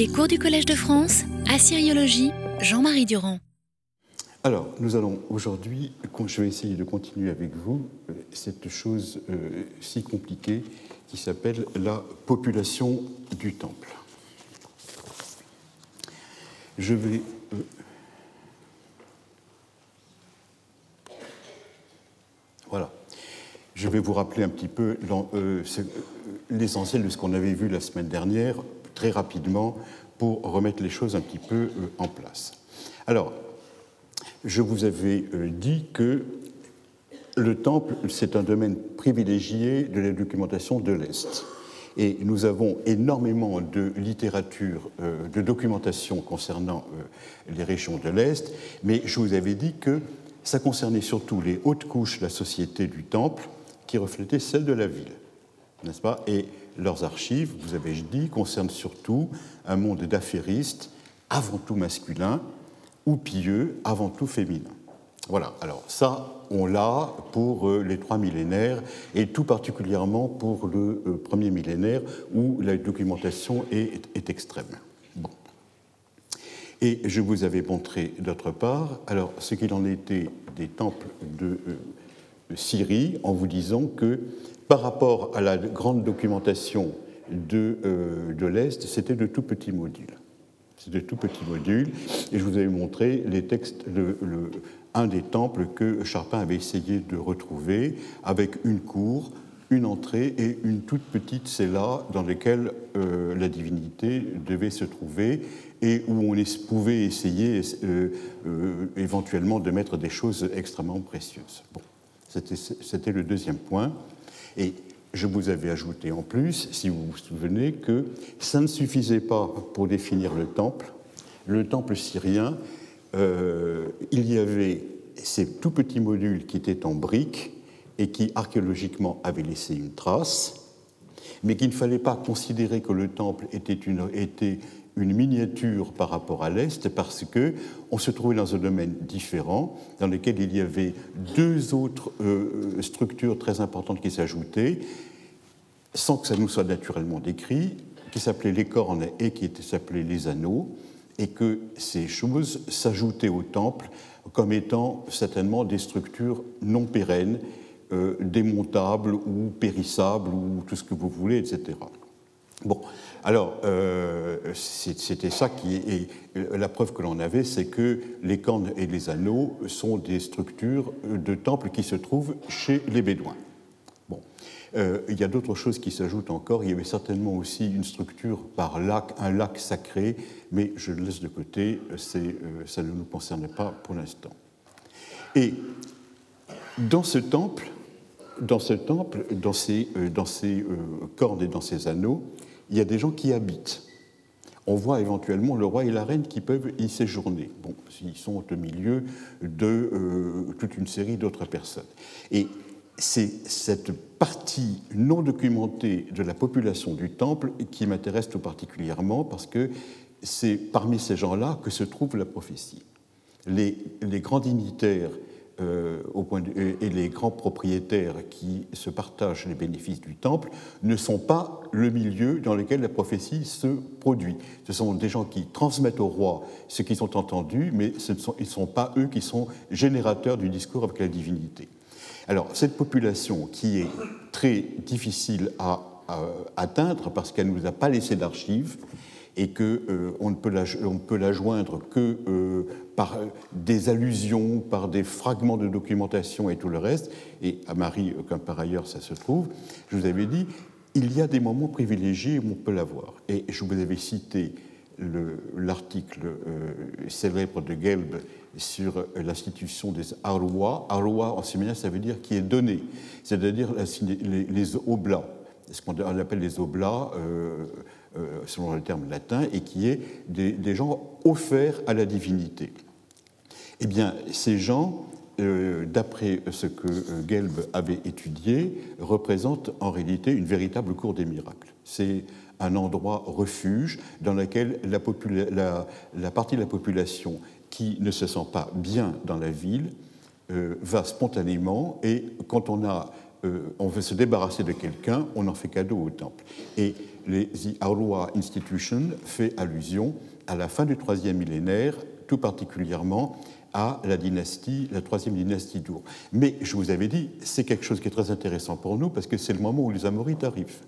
Les cours du Collège de France, Assyriologie, Jean-Marie Durand. Alors, nous allons aujourd'hui, je vais essayer de continuer avec vous euh, cette chose euh, si compliquée qui s'appelle la population du temple. Je vais euh, Voilà. Je vais vous rappeler un petit peu l'essentiel de ce qu'on avait vu la semaine dernière, très rapidement, pour remettre les choses un petit peu en place. Alors, je vous avais dit que le temple, c'est un domaine privilégié de la documentation de l'Est. Et nous avons énormément de littérature, euh, de documentation concernant euh, les régions de l'Est, mais je vous avais dit que ça concernait surtout les hautes couches de la société du temple qui reflétaient celles de la ville, n'est-ce pas? Leurs archives, vous avez dit, concernent surtout un monde d'affairistes, avant tout masculin, ou pieux, avant tout féminin. Voilà, alors ça, on l'a pour euh, les trois millénaires et tout particulièrement pour le euh, premier millénaire où la documentation est, extrême. Et je vous avais montré d'autre part alors ce qu'il en était des temples de euh, Syrie en vous disant que par rapport à la grande documentation de, de l'Est, c'était de tout petits modules. C'est de tout petits modules. Et je vous avais montré les textes, le, un des temples que Charpin avait essayé de retrouver, avec une cour, une entrée et une toute petite cella dans laquelle euh, la divinité devait se trouver et où on pouvait essayer euh, euh, éventuellement de mettre des choses extrêmement précieuses. Bon, c'était le deuxième point. Et je vous avais ajouté en plus, si vous vous souvenez, que ça ne suffisait pas pour définir le temple. Le temple syrien euh, il y avait ces tout petits modules qui étaient en briques et qui archéologiquement avaient laissé une trace, mais qu'il ne fallait pas considérer que le temple était une, était une miniature par rapport à l'Est parce que on se trouvait dans un domaine différent dans lequel il y avait deux autres euh, structures très importantes qui s'ajoutaient sans que ça nous soit naturellement décrit, qui s'appelaient les cornes et qui s'appelaient les anneaux et que ces choses s'ajoutaient au temple comme étant certainement des structures non pérennes, euh, démontables ou périssables ou tout ce que vous voulez, etc. Bon, alors euh, c'était ça qui est la preuve que l'on avait, c'est que les cornes et les anneaux sont des structures de temples qui se trouvent chez les Bédouins. Euh, il y a d'autres choses qui s'ajoutent encore. Il y avait certainement aussi une structure par lac, un lac sacré, mais je le laisse de côté, euh, ça ne nous concerne pas pour l'instant. Et dans ce temple, dans ce temple, dans ces, euh, cordes et dans ces anneaux, il y a des gens qui habitent. On voit éventuellement le roi et la reine qui peuvent y séjourner. Bon, ils sont au milieu de toute une série d'autres personnes. Et c'est cette partie non documentée de la population du temple qui m'intéresse tout particulièrement parce que c'est parmi ces gens-là que se trouve la prophétie. Les, grands dignitaires euh, et les grands propriétaires qui se partagent les bénéfices du temple ne sont pas le milieu dans lequel la prophétie se produit. Ce sont des gens qui transmettent au roi ce qu'ils ont entendu, mais ce ne sont, ils ne sont pas eux qui sont générateurs du discours avec la divinité. Alors, cette population qui est très difficile à, atteindre parce qu'elle ne nous a pas laissé d'archives et qu'on euh, ne, peut la, peut la joindre que euh, par des allusions, par des fragments de documentation et tout le reste, et à Marie, euh, comme par ailleurs ça se trouve, je vous avais dit, il y a des moments privilégiés où on peut la voir. Et je vous avais cité l'article célèbre de Gelb sur l'institution des arwa. Arwa en séminaire, ça veut dire qui est donné, c'est-à-dire les, oblats, ce qu'on appelle les oblats euh, euh, selon le terme latin, et qui est des, gens offerts à la divinité. Eh bien, ces gens, euh, d'après ce que Gelb avait étudié, représentent en réalité une véritable cour des miracles. C'est un endroit refuge dans lequel la, partie de la population qui ne se sent pas bien dans la ville euh, va spontanément et quand on a on veut se débarrasser de quelqu'un, on en fait cadeau au temple. Et les The Arua Institution fait allusion à la fin du troisième millénaire, tout particulièrement à la dynastie, la troisième dynastie d'Our. Mais je vous avais dit, c'est quelque chose qui est très intéressant pour nous parce que c'est le moment où les Amorites arrivent.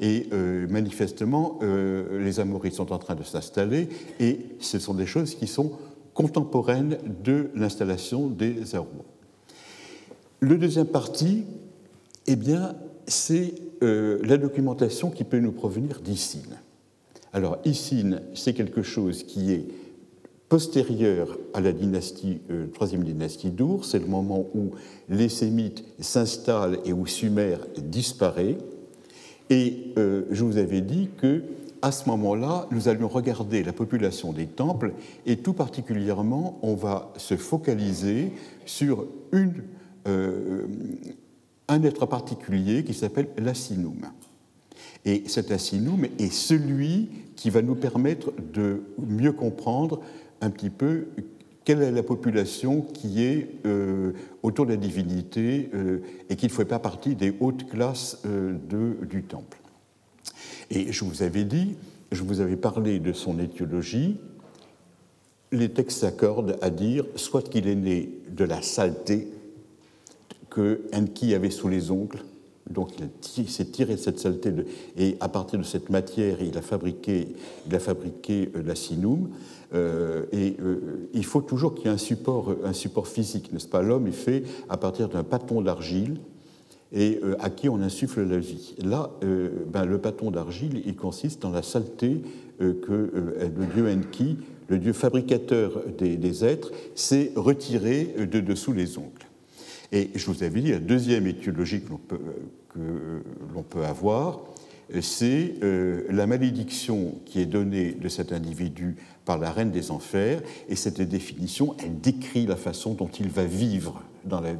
Et euh, manifestement, euh, les Amorites sont en train de s'installer et ce sont des choses qui sont contemporaines de l'installation des Arouas. Le deuxième parti, eh bien, c'est euh, la documentation qui peut nous provenir d'Issine. Alors, Issine, c'est quelque chose qui est postérieur à la euh, troisième dynastie d'Our, c'est le moment où les Sémites s'installent et où Sumer disparaît. Et euh, je vous avais dit que à ce moment-là, nous allions regarder la population des temples et tout particulièrement, on va se focaliser sur euh, un être particulier qui s'appelle l'Assinum. Et cet Assinum est celui qui va nous permettre de mieux comprendre un petit peu quelle est la population qui est euh, autour de la divinité euh, et qui ne fait pas partie des hautes classes euh, du temple. Et je vous avais dit, je vous avais parlé de son étiologie, les textes s'accordent à dire soit qu'il est né de la saleté que Enki avait sous les ongles, donc il s'est tiré cette saleté, et à partir de cette matière, il a fabriqué, il a fabriqué la sinum, euh, et euh, il faut toujours qu'il y ait un support, un support physique, n'est-ce pas? L'homme est fait à partir d'un pâton d'argile et euh, à qui on insuffle la vie. Là, ben, le pâton d'argile, il consiste dans la saleté que le dieu Enki, le dieu fabricateur des, êtres, s'est retiré de dessous les ongles. Et je vous avais dit, la deuxième étiologie que peut, que peut avoir, c'est la malédiction qui est donnée de cet individu par la reine des enfers, et cette définition, elle décrit la façon dont il va vivre dans la,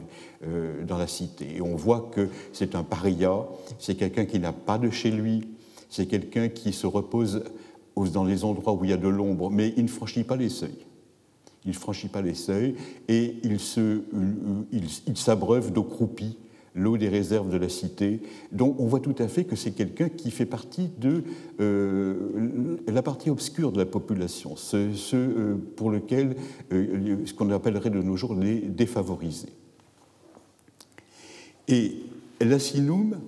euh, cité. Et on voit que c'est un paria, c'est quelqu'un qui n'a pas de chez lui, c'est quelqu'un qui se repose dans les endroits où il y a de l'ombre, mais il ne franchit pas les seuils. Il ne franchit pas les seuils et il s'abreuve d'eau croupie l'eau des réserves de la cité. Donc on voit tout à fait que c'est quelqu'un qui fait partie de euh, la partie obscure de la population, ce, euh, pour lequel euh, ce qu'on appellerait de nos jours les défavorisés. Et l'asinum,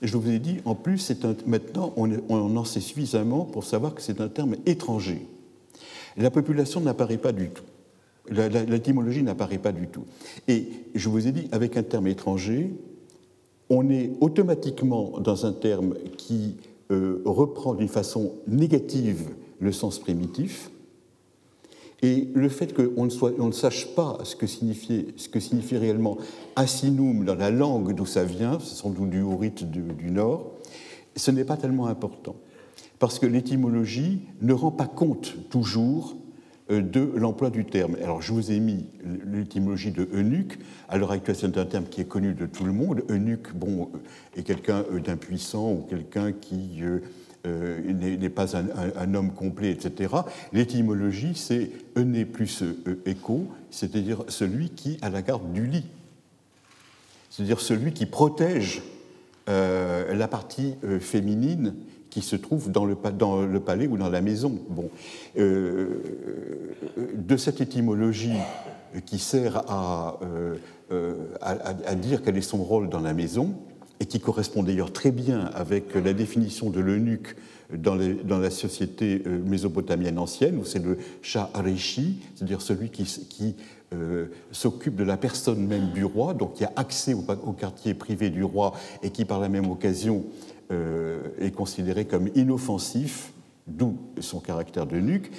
je vous ai dit, en plus, c'est maintenant on, on en sait suffisamment pour savoir que c'est un terme étranger. La population n'apparaît pas du tout. L'étymologie n'apparaît pas du tout. Et je vous ai dit, avec un terme étranger, on est automatiquement dans un terme qui euh, reprend d'une façon négative le sens primitif. Et le fait qu'on ne, ne, sache pas ce que, signifie réellement asinum dans la langue d'où ça vient, ce sont du haurite du, du Nord, ce n'est pas tellement important. Parce que l'étymologie ne rend pas compte toujours de l'emploi du terme. Alors, je vous ai mis l'étymologie de eunuque. À l'heure actuelle, c'est un terme qui est connu de tout le monde. Eunuque, bon, euh, est quelqu'un euh, d'impuissant ou quelqu'un qui n'est pas un, homme complet, etc. L'étymologie, c'est euné plus écho, c'est-à-dire celui qui a la garde du lit. C'est-à-dire celui qui protège la partie féminine qui se trouve dans le, palais ou dans la maison. Bon. Euh, de cette étymologie qui sert euh, à, à, dire quel est son rôle dans la maison, et qui correspond d'ailleurs très bien avec la définition de l'eunuque dans, la société euh, mésopotamienne ancienne, où c'est le Shah Areshi, c'est-à-dire celui qui, qui s'occupe de la personne même du roi, donc qui a accès au, quartier privé du roi et qui par la même occasion euh, est considéré comme inoffensif, d'où son caractère de nuque,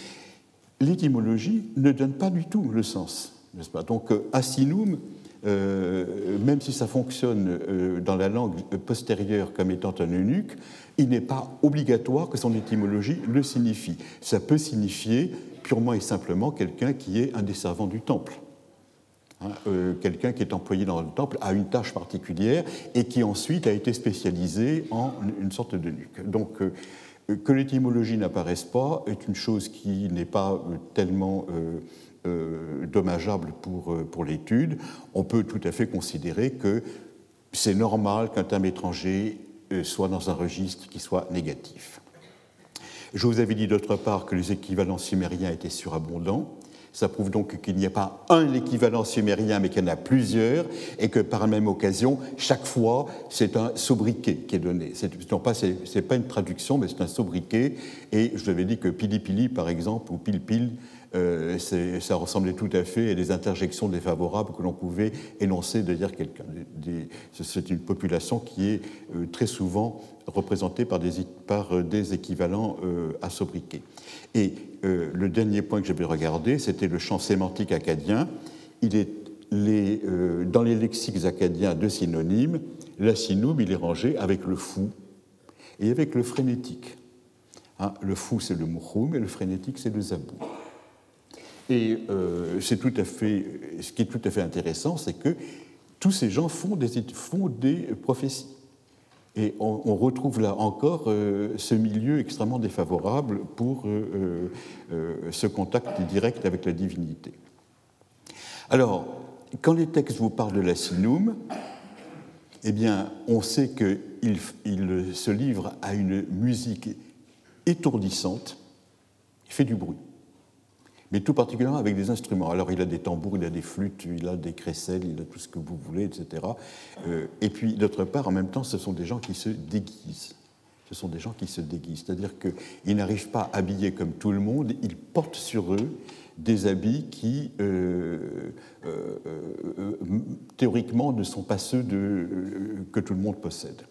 l'étymologie ne donne pas du tout le sens, n'est-ce pas? Donc, euh, asinum, euh, même si ça fonctionne dans la langue postérieure comme étant un eunuque, il n'est pas obligatoire que son étymologie le signifie. Ça peut signifier purement et simplement quelqu'un qui est un des servants du temple. Hein, euh, quelqu'un qui est employé dans le temple a une tâche particulière et qui ensuite a été spécialisé en une sorte de nuque. Donc, euh, que l'étymologie n'apparaisse pas est une chose qui n'est pas euh, tellement dommageable pour, pour l'étude. On peut tout à fait considérer que c'est normal qu'un terme étranger soit dans un registre qui soit négatif. Je vous avais dit d'autre part que les équivalents sumériens étaient surabondants. Ça prouve donc qu'il n'y a pas un équivalent sumérien, mais qu'il y en a plusieurs, et que par la même occasion, chaque fois, c'est un sobriquet qui est donné. Ce n'est pas, une traduction, mais c'est un sobriquet. Et je vous avais dit que Pili Pili, par exemple, ou Pil Pil, euh, ça ressemblait tout à fait à des interjections défavorables que l'on pouvait énoncer derrière quelqu'un. C'est une population qui est euh, très souvent représentée par des, euh, équivalents à sobriquet. Et le dernier point que j'avais regardé, c'était le champ sémantique acadien. Il est les, dans les lexiques acadiens de synonymes, l'asinum, il est rangé avec le fou et avec le frénétique. Hein, le fou, c'est le mouchoum, et le frénétique, c'est le zabou. Et euh, c'est tout à fait, ce qui est tout à fait intéressant, c'est que tous ces gens font des, font des prophéties. Et on, retrouve là encore euh, ce milieu extrêmement défavorable pour euh, ce contact direct avec la divinité. Alors, quand les textes vous parlent de la sinum, eh bien, on sait qu'il il se livre à une musique étourdissante, il fait du bruit mais tout particulièrement avec des instruments. Alors il a des tambours, il a des flûtes, il a des crécelles, il a tout ce que vous voulez, etc. Euh, et puis d'autre part, en même temps, ce sont des gens qui se déguisent. Ce sont des gens qui se déguisent, c'est-à-dire qu'ils n'arrivent pas habillés comme tout le monde, ils portent sur eux des habits qui, euh, euh, théoriquement, ne sont pas ceux que tout le monde possède.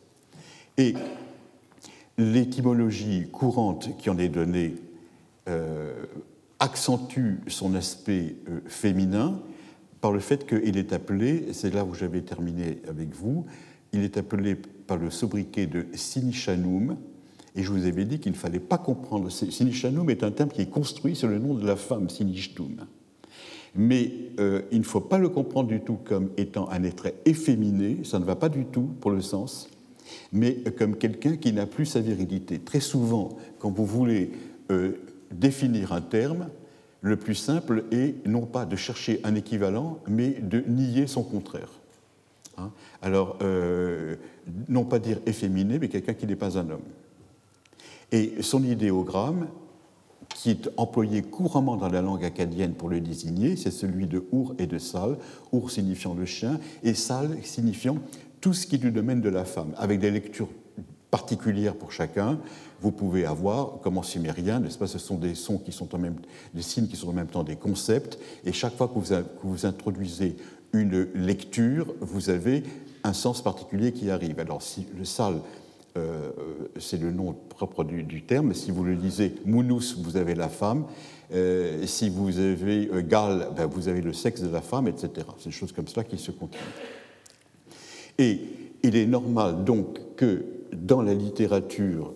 Et l'étymologie courante qui en est donnée accentue son aspect euh, féminin par le fait qu'il est appelé, c'est là où j'avais terminé avec vous, il est appelé par le sobriquet de Sinishanum, et je vous avais dit qu'il ne fallait pas comprendre. Sinishanum est un terme qui est construit sur le nom de la femme, Sinishtum. Mais euh, il ne faut pas le comprendre du tout comme étant un être efféminé, ça ne va pas du tout pour le sens, mais comme quelqu'un qui n'a plus sa virilité. Très souvent, quand vous voulez euh, définir un terme, le plus simple est non pas de chercher un équivalent, mais de nier son contraire. Hein? Alors, euh, non pas dire efféminé, mais quelqu'un qui n'est pas un homme. Et son idéogramme, qui est employé couramment dans la langue acadienne pour le désigner, c'est celui de Our et de Sal, Our signifiant le chien et Sal signifiant tout ce qui est du domaine de la femme, avec des lectures particulières pour chacun vous pouvez avoir, comme en sumérien, n'est-ce pas, ce sont des sons qui sont en même, des signes qui sont en même temps des concepts, et chaque fois que vous, introduisez une lecture, vous avez un sens particulier qui arrive. Alors, si le sal, euh, c'est le nom propre du, terme, si vous le lisez mounous, vous avez la femme, euh, si vous avez euh, gal, ben, vous avez le sexe de la femme, etc. C'est des choses comme cela qui se continuent. Et il est normal donc que dans la littérature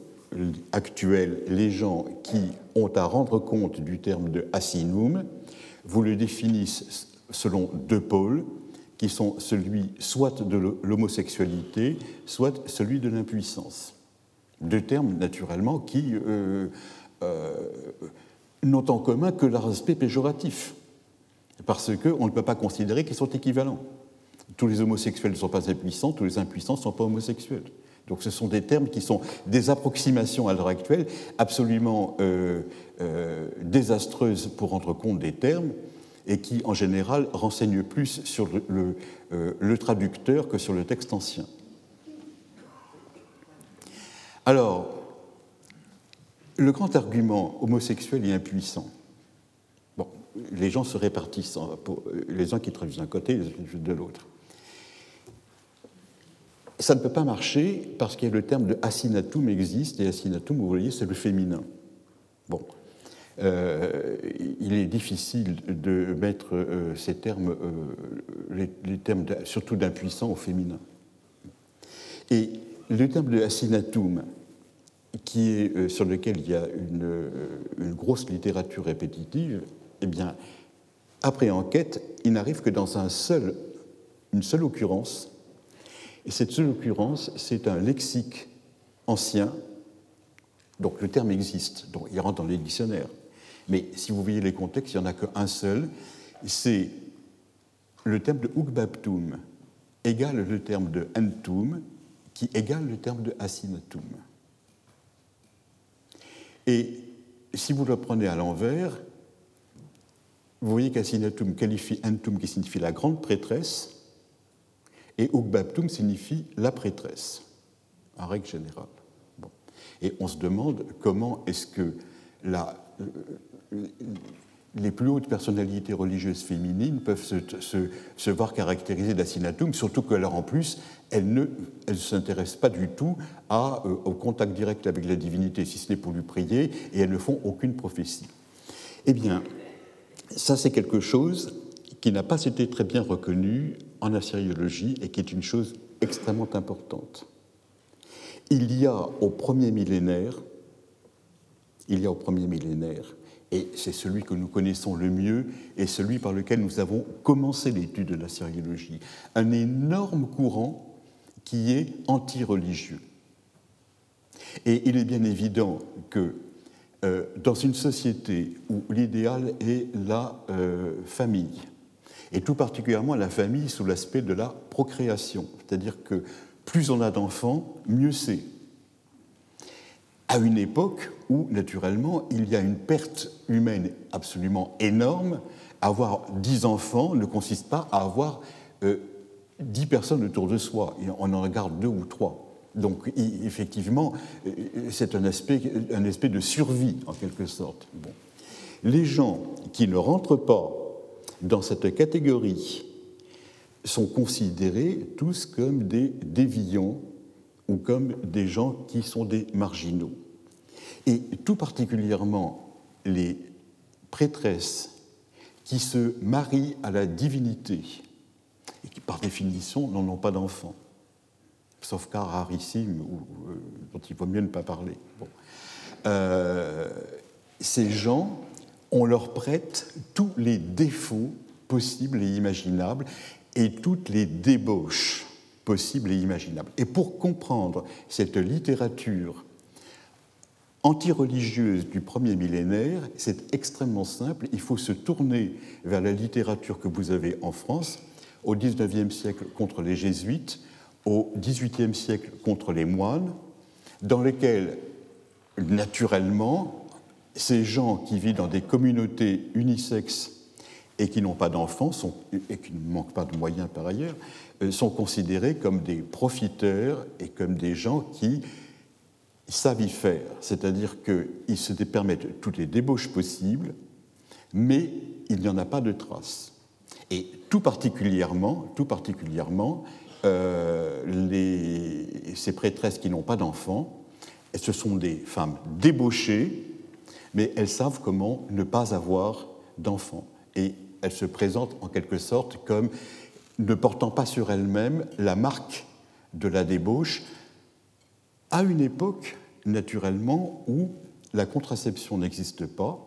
actuel, les gens qui ont à rendre compte du terme de asinum vous le définissent selon deux pôles, qui sont celui soit de l'homosexualité, soit celui de l'impuissance. Deux termes, naturellement, qui euh, euh, n'ont en commun que leur aspect péjoratif, parce qu'on ne peut pas considérer qu'ils sont équivalents. Tous les homosexuels ne sont pas impuissants, tous les impuissants ne sont pas homosexuels. Donc ce sont des termes qui sont des approximations à l'heure actuelle absolument euh, euh, désastreuses pour rendre compte des termes et qui en général renseignent plus sur le, euh, traducteur que sur le texte ancien. Alors, le grand argument homosexuel et impuissant, les gens se répartissent, les uns qui traduisent d'un côté, les autres de l'autre ça ne peut pas marcher parce que le terme de asinatum existe, et asinatum, vous voyez, c'est le féminin. Bon. Euh, il est difficile de mettre euh, ces termes, euh, les, termes surtout d'impuissant au féminin. Et le terme de asinatum, qui est, sur lequel il y a une, une, grosse littérature répétitive, eh bien, après enquête, il n'arrive que dans un seul, une seule occurrence et cette seule occurrence, c'est un lexique ancien, donc le terme existe, donc il rentre dans les dictionnaires. Mais si vous voyez les contextes, il n'y en a qu'un seul, c'est le terme de Ugbaptum, égale le terme de entum, qui égale le terme de asinatum. Et si vous le prenez à l'envers, vous voyez qu'asinatum qualifie entum qui signifie la grande prêtresse, et ugbaptum signifie la prêtresse, en règle générale. Et on se demande comment est-ce que euh, les plus hautes personnalités religieuses féminines peuvent se, voir caractérisées d'assinatum, surtout que en plus, elles ne s'intéressent pas du tout euh, au contact direct avec la divinité, si ce n'est pour lui prier, et elles ne font aucune prophétie. Eh bien, ça c'est quelque chose qui n'a pas été très bien reconnu en assyriologie et qui est une chose extrêmement importante. Il y a au premier millénaire, il y a au premier millénaire et c'est celui que nous connaissons le mieux et celui par lequel nous avons commencé l'étude de la syriologie. Un énorme courant qui est anti-religieux. Et il est bien évident que euh, dans une société où l'idéal est la euh, famille, et tout particulièrement la famille sous l'aspect de la procréation, c'est-à-dire que plus on a d'enfants, mieux c'est à une époque où, naturellement, il y a une perte humaine absolument énorme. Avoir dix enfants ne consiste pas à avoir euh, personnes autour de soi. On en regarde deux ou trois. Donc, effectivement, euh, c'est un aspect, un aspect de survie, en quelque sorte. Les gens qui ne rentrent pas dans cette catégorie sont considérés tous comme des déviants ou comme des gens qui sont des marginaux. Et tout particulièrement les prêtresses qui se marient à la divinité et qui par définition n'en ont pas d'enfants, sauf cas rarissime euh, dont il vaut mieux ne pas parler. Euh, ces gens, on leur prête tous les défauts possibles et imaginables et toutes les débauches possibles et imaginables. Et pour comprendre cette littérature anti-religieuse du premier millénaire, c'est extrêmement simple. Il faut se tourner vers la littérature que vous avez en France, au XIXe siècle contre les jésuites, au XVIIIe siècle contre les moines, dans lesquels, naturellement, ces gens qui vivent dans des communautés unisexes et qui n'ont pas d'enfants, et qui ne manquent pas de moyens par ailleurs, euh, sont considérés comme des profiteurs et comme des gens qui savent y faire, c'est-à-dire qu'ils se permettent toutes les débauches possibles, mais il n'y en a pas de traces. Et tout particulièrement, tout particulièrement euh, ces prêtresses qui n'ont pas d'enfants, ce sont des femmes débauchées, mais elles savent comment ne pas avoir d'enfants. Et elles se présentent en quelque sorte comme ne portant pas sur elles-mêmes la marque de la débauche, à une époque, naturellement, où la contraception n'existe pas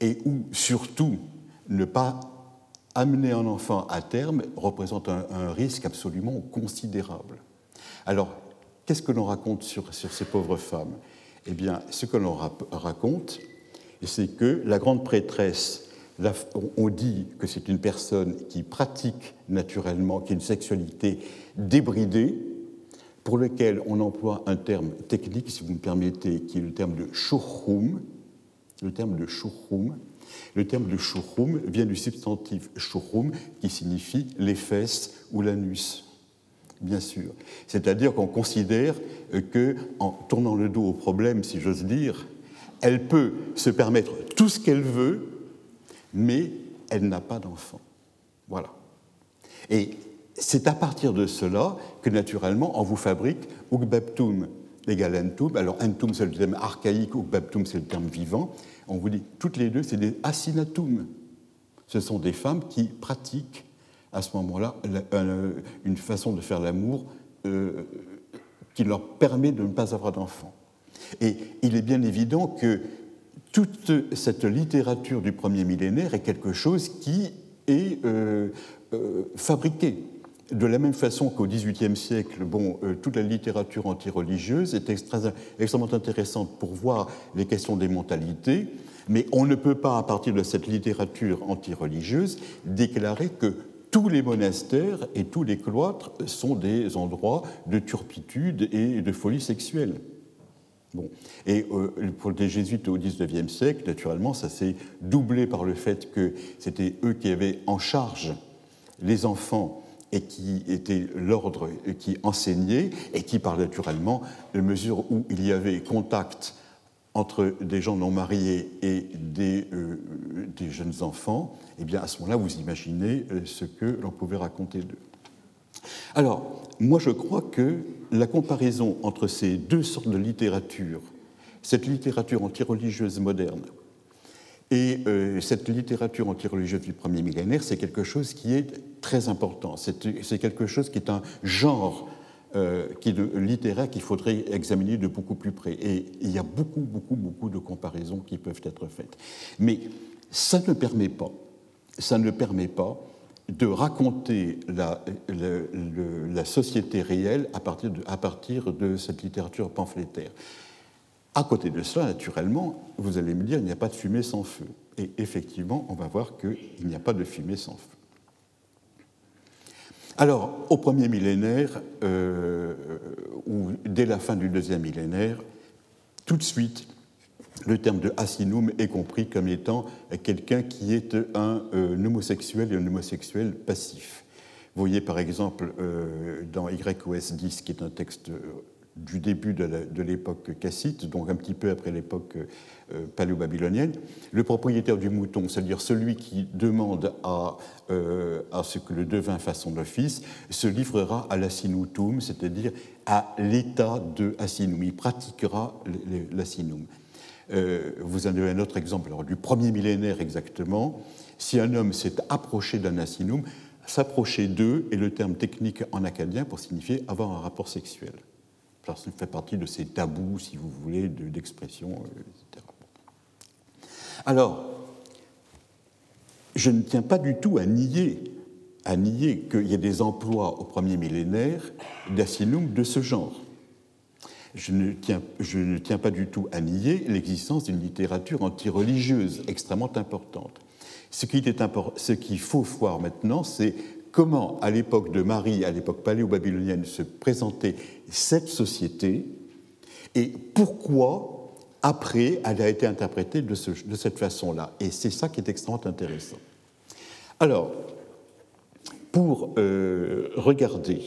et où, surtout, ne pas amener un enfant à terme représente un, risque absolument considérable. Alors, qu'est-ce que l'on raconte sur, sur, ces pauvres femmes? Eh bien, ce que l'on raconte, c'est que la grande prêtresse, on dit que c'est une personne qui pratique naturellement, qui a une sexualité débridée, pour lequel on emploie un terme technique, si vous me permettez, qui est le terme de shurhum. Le terme de shurhum. Le terme de vient du substantif shurhum, qui signifie les fesses ou l'anus, bien sûr. C'est-à-dire qu'on considère que, en tournant le dos au problème, si j'ose dire, elle peut se permettre tout ce qu'elle veut, mais elle n'a pas d'enfant. Voilà. Et c'est à partir de cela que naturellement on vous fabrique Ugbaptum égale Entum. Alors Entum c'est le terme archaïque, Ugbaptum c'est le terme vivant. On vous dit toutes les deux c'est des Asinatum. Ce sont des femmes qui pratiquent à ce moment-là une façon de faire l'amour euh, qui leur permet de ne pas avoir d'enfants. Et il est bien évident que toute cette littérature du premier millénaire est quelque chose qui est euh, euh, fabriqué de la même façon qu'au XVIIIe siècle, bon, euh, toute la littérature antireligieuse est extrêmement intéressante pour voir les questions des mentalités, mais on ne peut pas, à partir de cette littérature antireligieuse, déclarer que tous les monastères et tous les cloîtres sont des endroits de turpitude et de folie sexuelle. Bon. Et euh, pour les jésuites au XIXe siècle, naturellement, ça s'est doublé par le fait que c'était eux qui avaient en charge les enfants et qui étaient l'ordre qui enseignait et qui, par naturellement, de mesure où il y avait contact entre des gens non mariés et des, euh, des jeunes enfants, eh bien à ce moment-là, vous imaginez euh, ce que l'on pouvait raconter d'eux. Alors, moi je crois que la comparaison entre ces deux sortes de littérature, cette littérature antireligieuse moderne et euh, cette littérature antireligieuse du premier millénaire, c'est quelque chose qui est très important. C'est quelque chose qui est un genre euh, qui de, littéraire qu'il faudrait examiner de beaucoup plus près. Et il y a beaucoup, beaucoup, beaucoup de comparaisons qui peuvent être faites. Mais ça ne permet pas, ça ne permet pas de raconter la, société réelle à partir, de, à partir de cette littérature pamphlétaire. À côté de cela, naturellement, vous allez me dire, il n'y a pas de fumée sans feu. Et effectivement, on va voir qu'il n'y a pas de fumée sans feu. Alors, au premier millénaire, euh, ou dès la fin du deuxième millénaire, tout de suite, le terme de asinum est compris comme étant quelqu'un qui est un, euh, homosexuel et un homosexuel passif. Vous voyez par exemple euh, dans YOS 10, qui est un texte du début de l'époque cassite, donc un petit peu après l'époque euh, paléo-babylonienne, le propriétaire du mouton, c'est-à-dire celui qui demande à, euh, à, ce que le devin fasse son office, se livrera à l'assinutum, c'est-à-dire à l'état de assinum. Il pratiquera l'assinum. Euh, vous en avez un autre exemple du premier millénaire exactement. Si un homme s'est approché d'un assinum, s'approcher d'eux est le terme technique en acadien pour signifier avoir un rapport sexuel ça fait partie de ces tabous, si vous voulez, d'expression, euh, etc. Alors, je ne tiens pas du tout à nier, à nier qu'il y ait des emplois au premier millénaire d'assinum de ce genre. Je ne, tiens, je ne tiens pas du tout à nier l'existence d'une littérature antireligieuse extrêmement importante. Ce qu'il faut voir maintenant, c'est comment, à l'époque de Marie, à l'époque paléo-babylonienne, se présentait cette société et pourquoi, après, elle a été interprétée de, cette façon-là. Et c'est ça qui est extrêmement intéressant. Alors, pour euh, regarder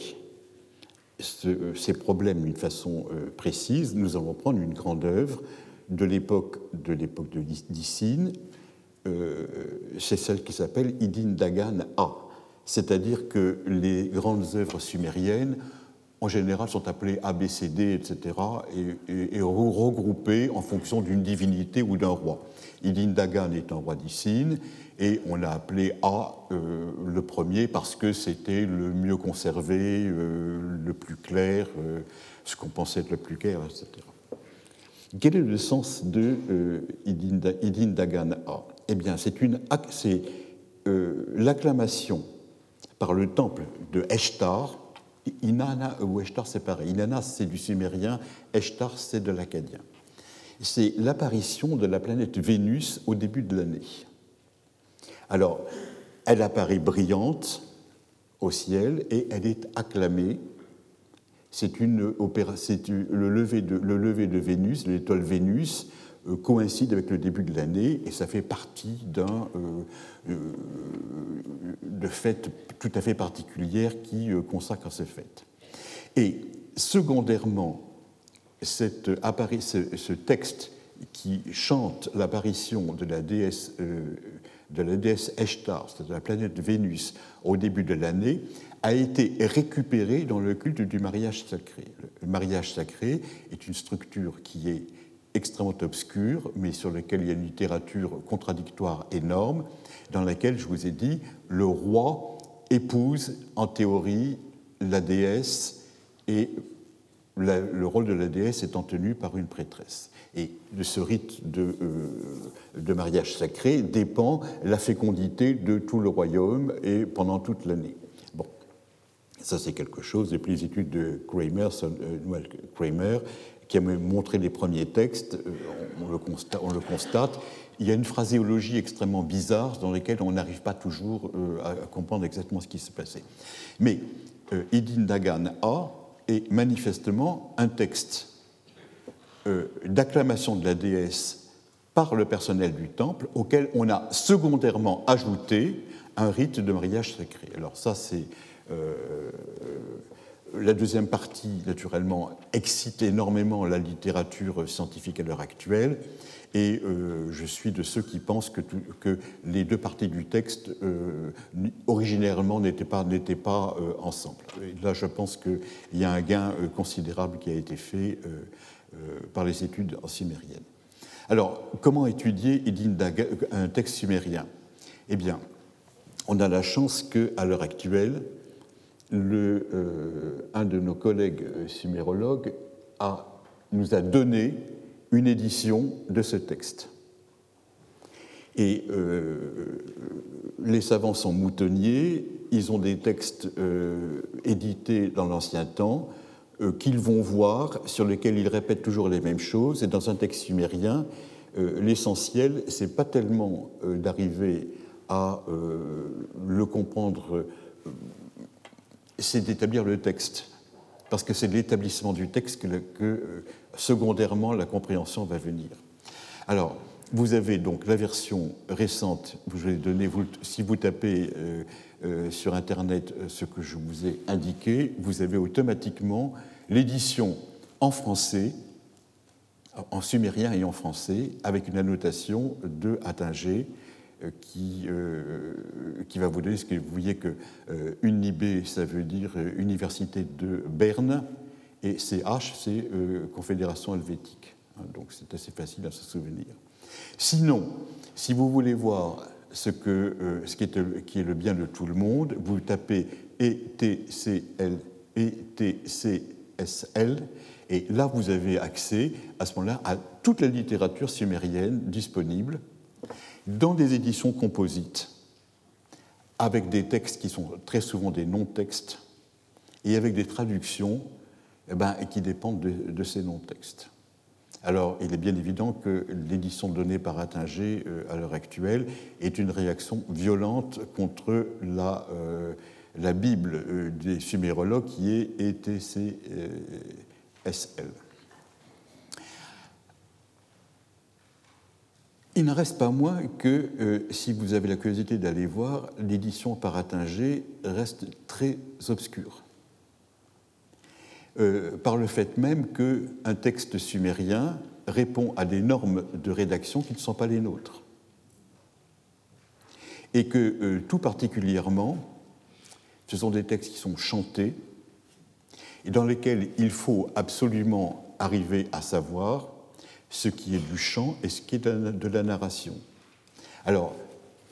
ces problèmes d'une façon euh, précise, nous allons prendre une grande œuvre de l'époque de l'époque de Dicine. Euh, c'est celle qui s'appelle Idin Dagan A c'est-à-dire que les grandes œuvres sumériennes, en général, sont appelées ABCD, etc., et, regroupées en fonction d'une divinité ou d'un roi. Idin Dagan est un roi d'Issine, et on l'a appelé A euh, le premier parce que c'était le mieux conservé, euh, le plus clair, euh, ce qu'on pensait être le plus clair, etc. Quel est le sens de Idin, Dagan A? Eh bien, c'est l'acclamation par le temple de Eshtar. Inanna ou Eshtar, c'est pareil. Inanna, c'est du sumérien, Eshtar, c'est de l'acadien. C'est l'apparition de la planète Vénus au début de l'année. Alors, elle apparaît brillante au ciel et elle est acclamée. C'est une le lever de, le lever de Vénus, l'étoile Vénus, coïncide avec le début de l'année et ça fait partie d'un euh, euh, de fête tout à fait particulière qui consacre ces fêtes. Et secondairement, cette, ce, ce, texte qui chante l'apparition de la déesse de la déesse Eshtar, c'est-à-dire la planète Vénus, au début de l'année, a été récupéré dans le culte du mariage sacré. Le mariage sacré est une structure qui est extrêmement obscur, mais sur lequel il y a une littérature contradictoire énorme, dans laquelle, je vous ai dit, le roi épouse en théorie la déesse et le rôle de la déesse étant tenu par une prêtresse. Et de ce rite de, euh, de, mariage sacré dépend la fécondité de tout le royaume et pendant toute l'année. Bon, ça c'est quelque chose. Et puis les études de Kramer, euh, Kramer qui a montré les premiers textes, euh, on le constate, il y a une phraséologie extrêmement bizarre dans laquelle on n'arrive pas toujours à comprendre exactement ce qui se passait. Mais Idin Dagan A est manifestement un texte d'acclamation de la déesse par le personnel du temple, auquel on a secondairement ajouté un rite de mariage sacré. Alors ça, c'est la deuxième partie, naturellement, excite énormément la littérature scientifique à l'heure actuelle. Et euh, je suis de ceux qui pensent que, les deux parties du texte, euh, originairement, n'étaient pas, euh, ensemble. là, je pense qu'il y a un gain considérable qui a été fait par les études en. Alors, comment étudier un texte sumérien? Eh bien, on a la chance qu'à l'heure actuelle, euh, un de nos collègues euh, sumérologues nous a donné une édition de ce texte. Et euh, les savants sont moutonniers, ils ont des textes édités dans l'ancien temps qu'ils vont voir, sur lesquels ils répètent toujours les mêmes choses. Et dans un texte sumérien, l'essentiel, c'est pas tellement d'arriver à le comprendre c'est d'établir le texte, parce que c'est l'établissement du texte que, euh, secondairement la compréhension va venir. Alors, vous avez donc la version récente, je vais donner, si vous tapez euh, euh, sur Internet ce que je vous ai indiqué, vous avez automatiquement l'édition en français, en sumérien et en français, avec une annotation de Attinger qui, euh, qui va vous donner ce que vous voyez que euh, UNIB, ça veut dire Université de Berne, et CH, c'est Confédération helvétique. Hein, donc c'est assez facile à se souvenir. Sinon, si vous voulez voir ce, que, ce qui, est, qui, est, le bien de tout le monde, vous tapez ETCL, ETCSL, et là vous avez accès à ce moment-là à toute la littérature sumérienne disponible dans des éditions composites, avec des textes qui sont très souvent des non-textes, et avec des traductions eh ben, qui dépendent de, ces non-textes. Alors, il est bien évident que l'édition donnée par Attinger euh, à l'heure actuelle est une réaction violente contre la, euh, Bible euh, des sumérologues qui est ETCSL. Il ne reste pas moins que, euh, si vous avez la curiosité d'aller voir, l'édition par Attinger reste très obscure. Euh, par le fait même qu'un texte sumérien répond à des normes de rédaction qui ne sont pas les nôtres. Et que, euh, tout particulièrement, ce sont des textes qui sont chantés et dans lesquels il faut absolument arriver à savoir ce qui est du chant et ce qui est de la narration. Alors,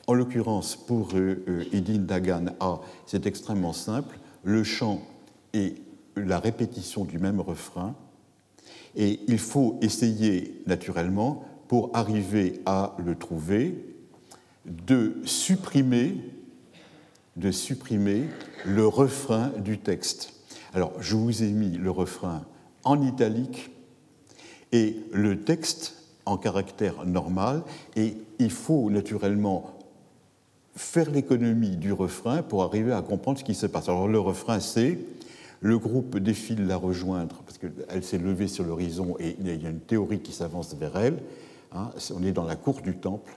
en l'occurrence, pour euh, euh, Edin Dagan A, c'est extrêmement simple. Le chant est la répétition du même refrain, et il faut essayer, naturellement, pour arriver à le trouver, de supprimer, de supprimer le refrain du texte. Alors, je vous ai mis le refrain en italique et le texte en caractère normal, et il faut naturellement faire l'économie du refrain pour arriver à comprendre ce qui se passe. Alors le refrain, c'est le groupe défile la rejoindre, parce qu'elle s'est levée sur l'horizon et il y a une théorie qui s'avance vers elle. Hein. on est dans la cour du temple.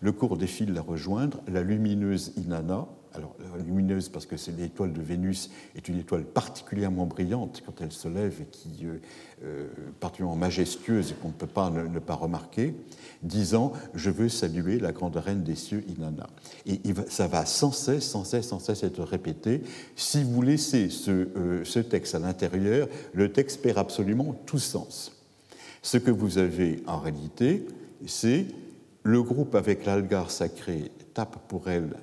Le cours défile la rejoindre, la lumineuse Inanna, alors lumineuse parce que c'est l'étoile de Vénus est une étoile particulièrement brillante quand elle se lève et qui euh, euh particulièrement majestueuse et qu'on ne peut pas ne, pas remarquer, disant je veux saluer la grande reine des cieux Inanna. Et ça va sans cesse, sans cesse, sans cesse être répété. Si vous laissez ce, euh, ce texte à l'intérieur, le texte perd absolument tout sens. Ce que vous avez en réalité, c'est le groupe avec l'algar sacré tape pour elle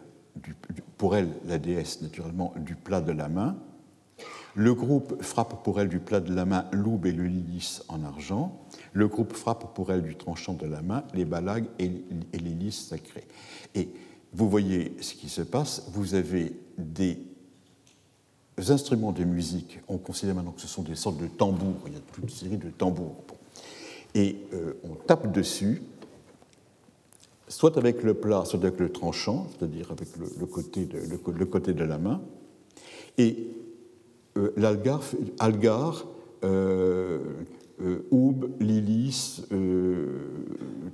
pour elle, la déesse, naturellement, du plat de la main. Le groupe frappe pour elle du plat de la main l'aube et le lys en argent. Le groupe frappe pour elle du tranchant de la main les balagues et, les lys sacrés. Et vous voyez ce qui se passe. Vous avez des instruments de musique. On considère maintenant que ce sont des sortes de tambours. Il y a toute une série de tambours. Et euh, on tape dessus soit avec le plat, soit avec le tranchant, c'est-à-dire avec le, côté de, le, côté de la main. Et euh, l'algar, algar, euh, euh, Lilis,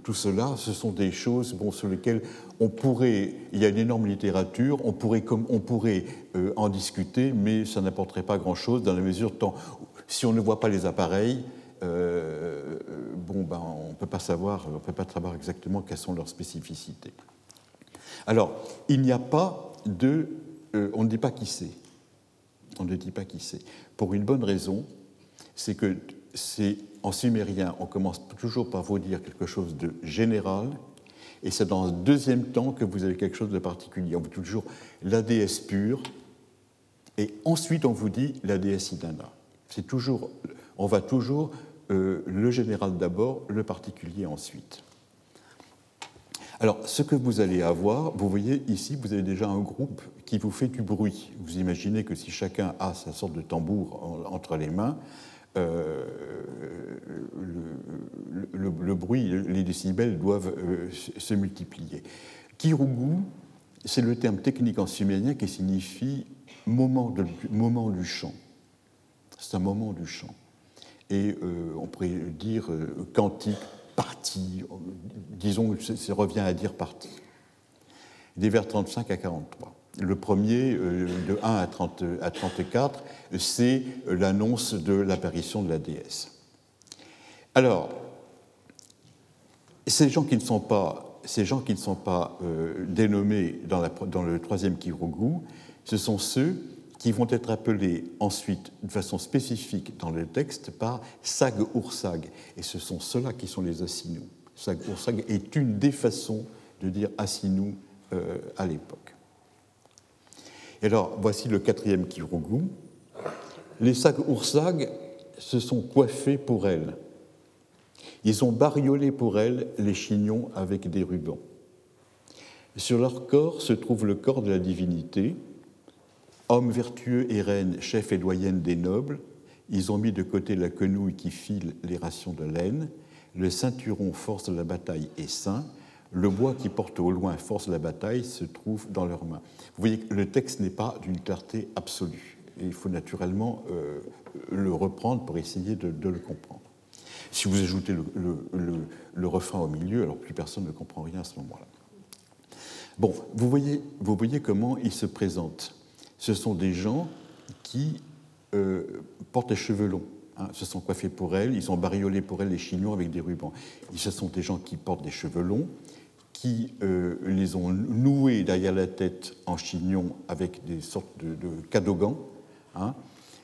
tout cela, ce sont des choses bon, sur lesquelles on pourrait, il y a une énorme littérature, on pourrait, on pourrait en discuter, mais ça n'apporterait pas grand-chose dans la mesure tant, si on ne voit pas les appareils, euh, bon, ben, on ne peut pas savoir, on peut pas savoir exactement quelles sont leurs spécificités. Alors, il n'y a pas de, euh, on ne dit pas qui c'est. On ne dit pas qui c'est. Pour une bonne raison, c'est que c'est en sumérien, on commence toujours par vous dire quelque chose de général, et c'est dans un deuxième temps que vous avez quelque chose de particulier. On vous dit toujours la déesse pure, et ensuite on vous dit la déesse Idana. C'est toujours, on va toujours euh, le général d'abord, le particulier ensuite. Alors, ce que vous allez avoir, vous voyez ici, vous avez déjà un groupe qui vous fait du bruit. Vous imaginez que si chacun a sa sorte de tambour entre les mains, euh, le, bruit, les décibels doivent euh, se multiplier. Kirugu, c'est le terme technique en sumérien qui signifie moment, moment du chant. C'est un moment du chant et euh, on pourrait dire euh, quantique, partie, disons, ça revient à dire partie. Des vers 35 à 43. Le premier, euh, de 1 à, 30, à 34, c'est l'annonce de l'apparition de la déesse. Alors, ces gens qui ne sont pas, ces gens qui ne sont pas dénommés dans, le troisième Kirogu, ce sont ceux qui vont être appelés ensuite de façon spécifique dans le texte par sag ursag. Et ce sont ceux-là qui sont les asinous. Sag ursag est une des façons de dire asinou euh, à l'époque. Et alors, voici le quatrième kirogu. Les sag ursag se sont coiffés pour elle. Ils ont bariolé pour elle les chignons avec des rubans. Sur leur corps se trouve le corps de la divinité, Hommes vertueux et reines, chefs et doyennes des nobles, ils ont mis de côté la quenouille qui file les rations de laine, le ceinturon force de la bataille est sain, le bois qui porte au loin force de la bataille se trouve dans leurs mains. Vous voyez que le texte n'est pas d'une clarté absolue. Et il faut naturellement euh, le reprendre pour essayer de, le comprendre. Si vous ajoutez le, le, refrain au milieu, alors plus personne ne comprend rien à ce moment-là. Bon, vous voyez, vous voyez comment il se présente ce sont des gens qui euh, portent des cheveux longs. Hein, se sont coiffés pour elles, ils ont bariolé pour elles les chignons avec des rubans. ce sont des gens qui portent des cheveux longs, qui euh, les ont noués derrière la tête en chignon avec des sortes de, cadogans, hein,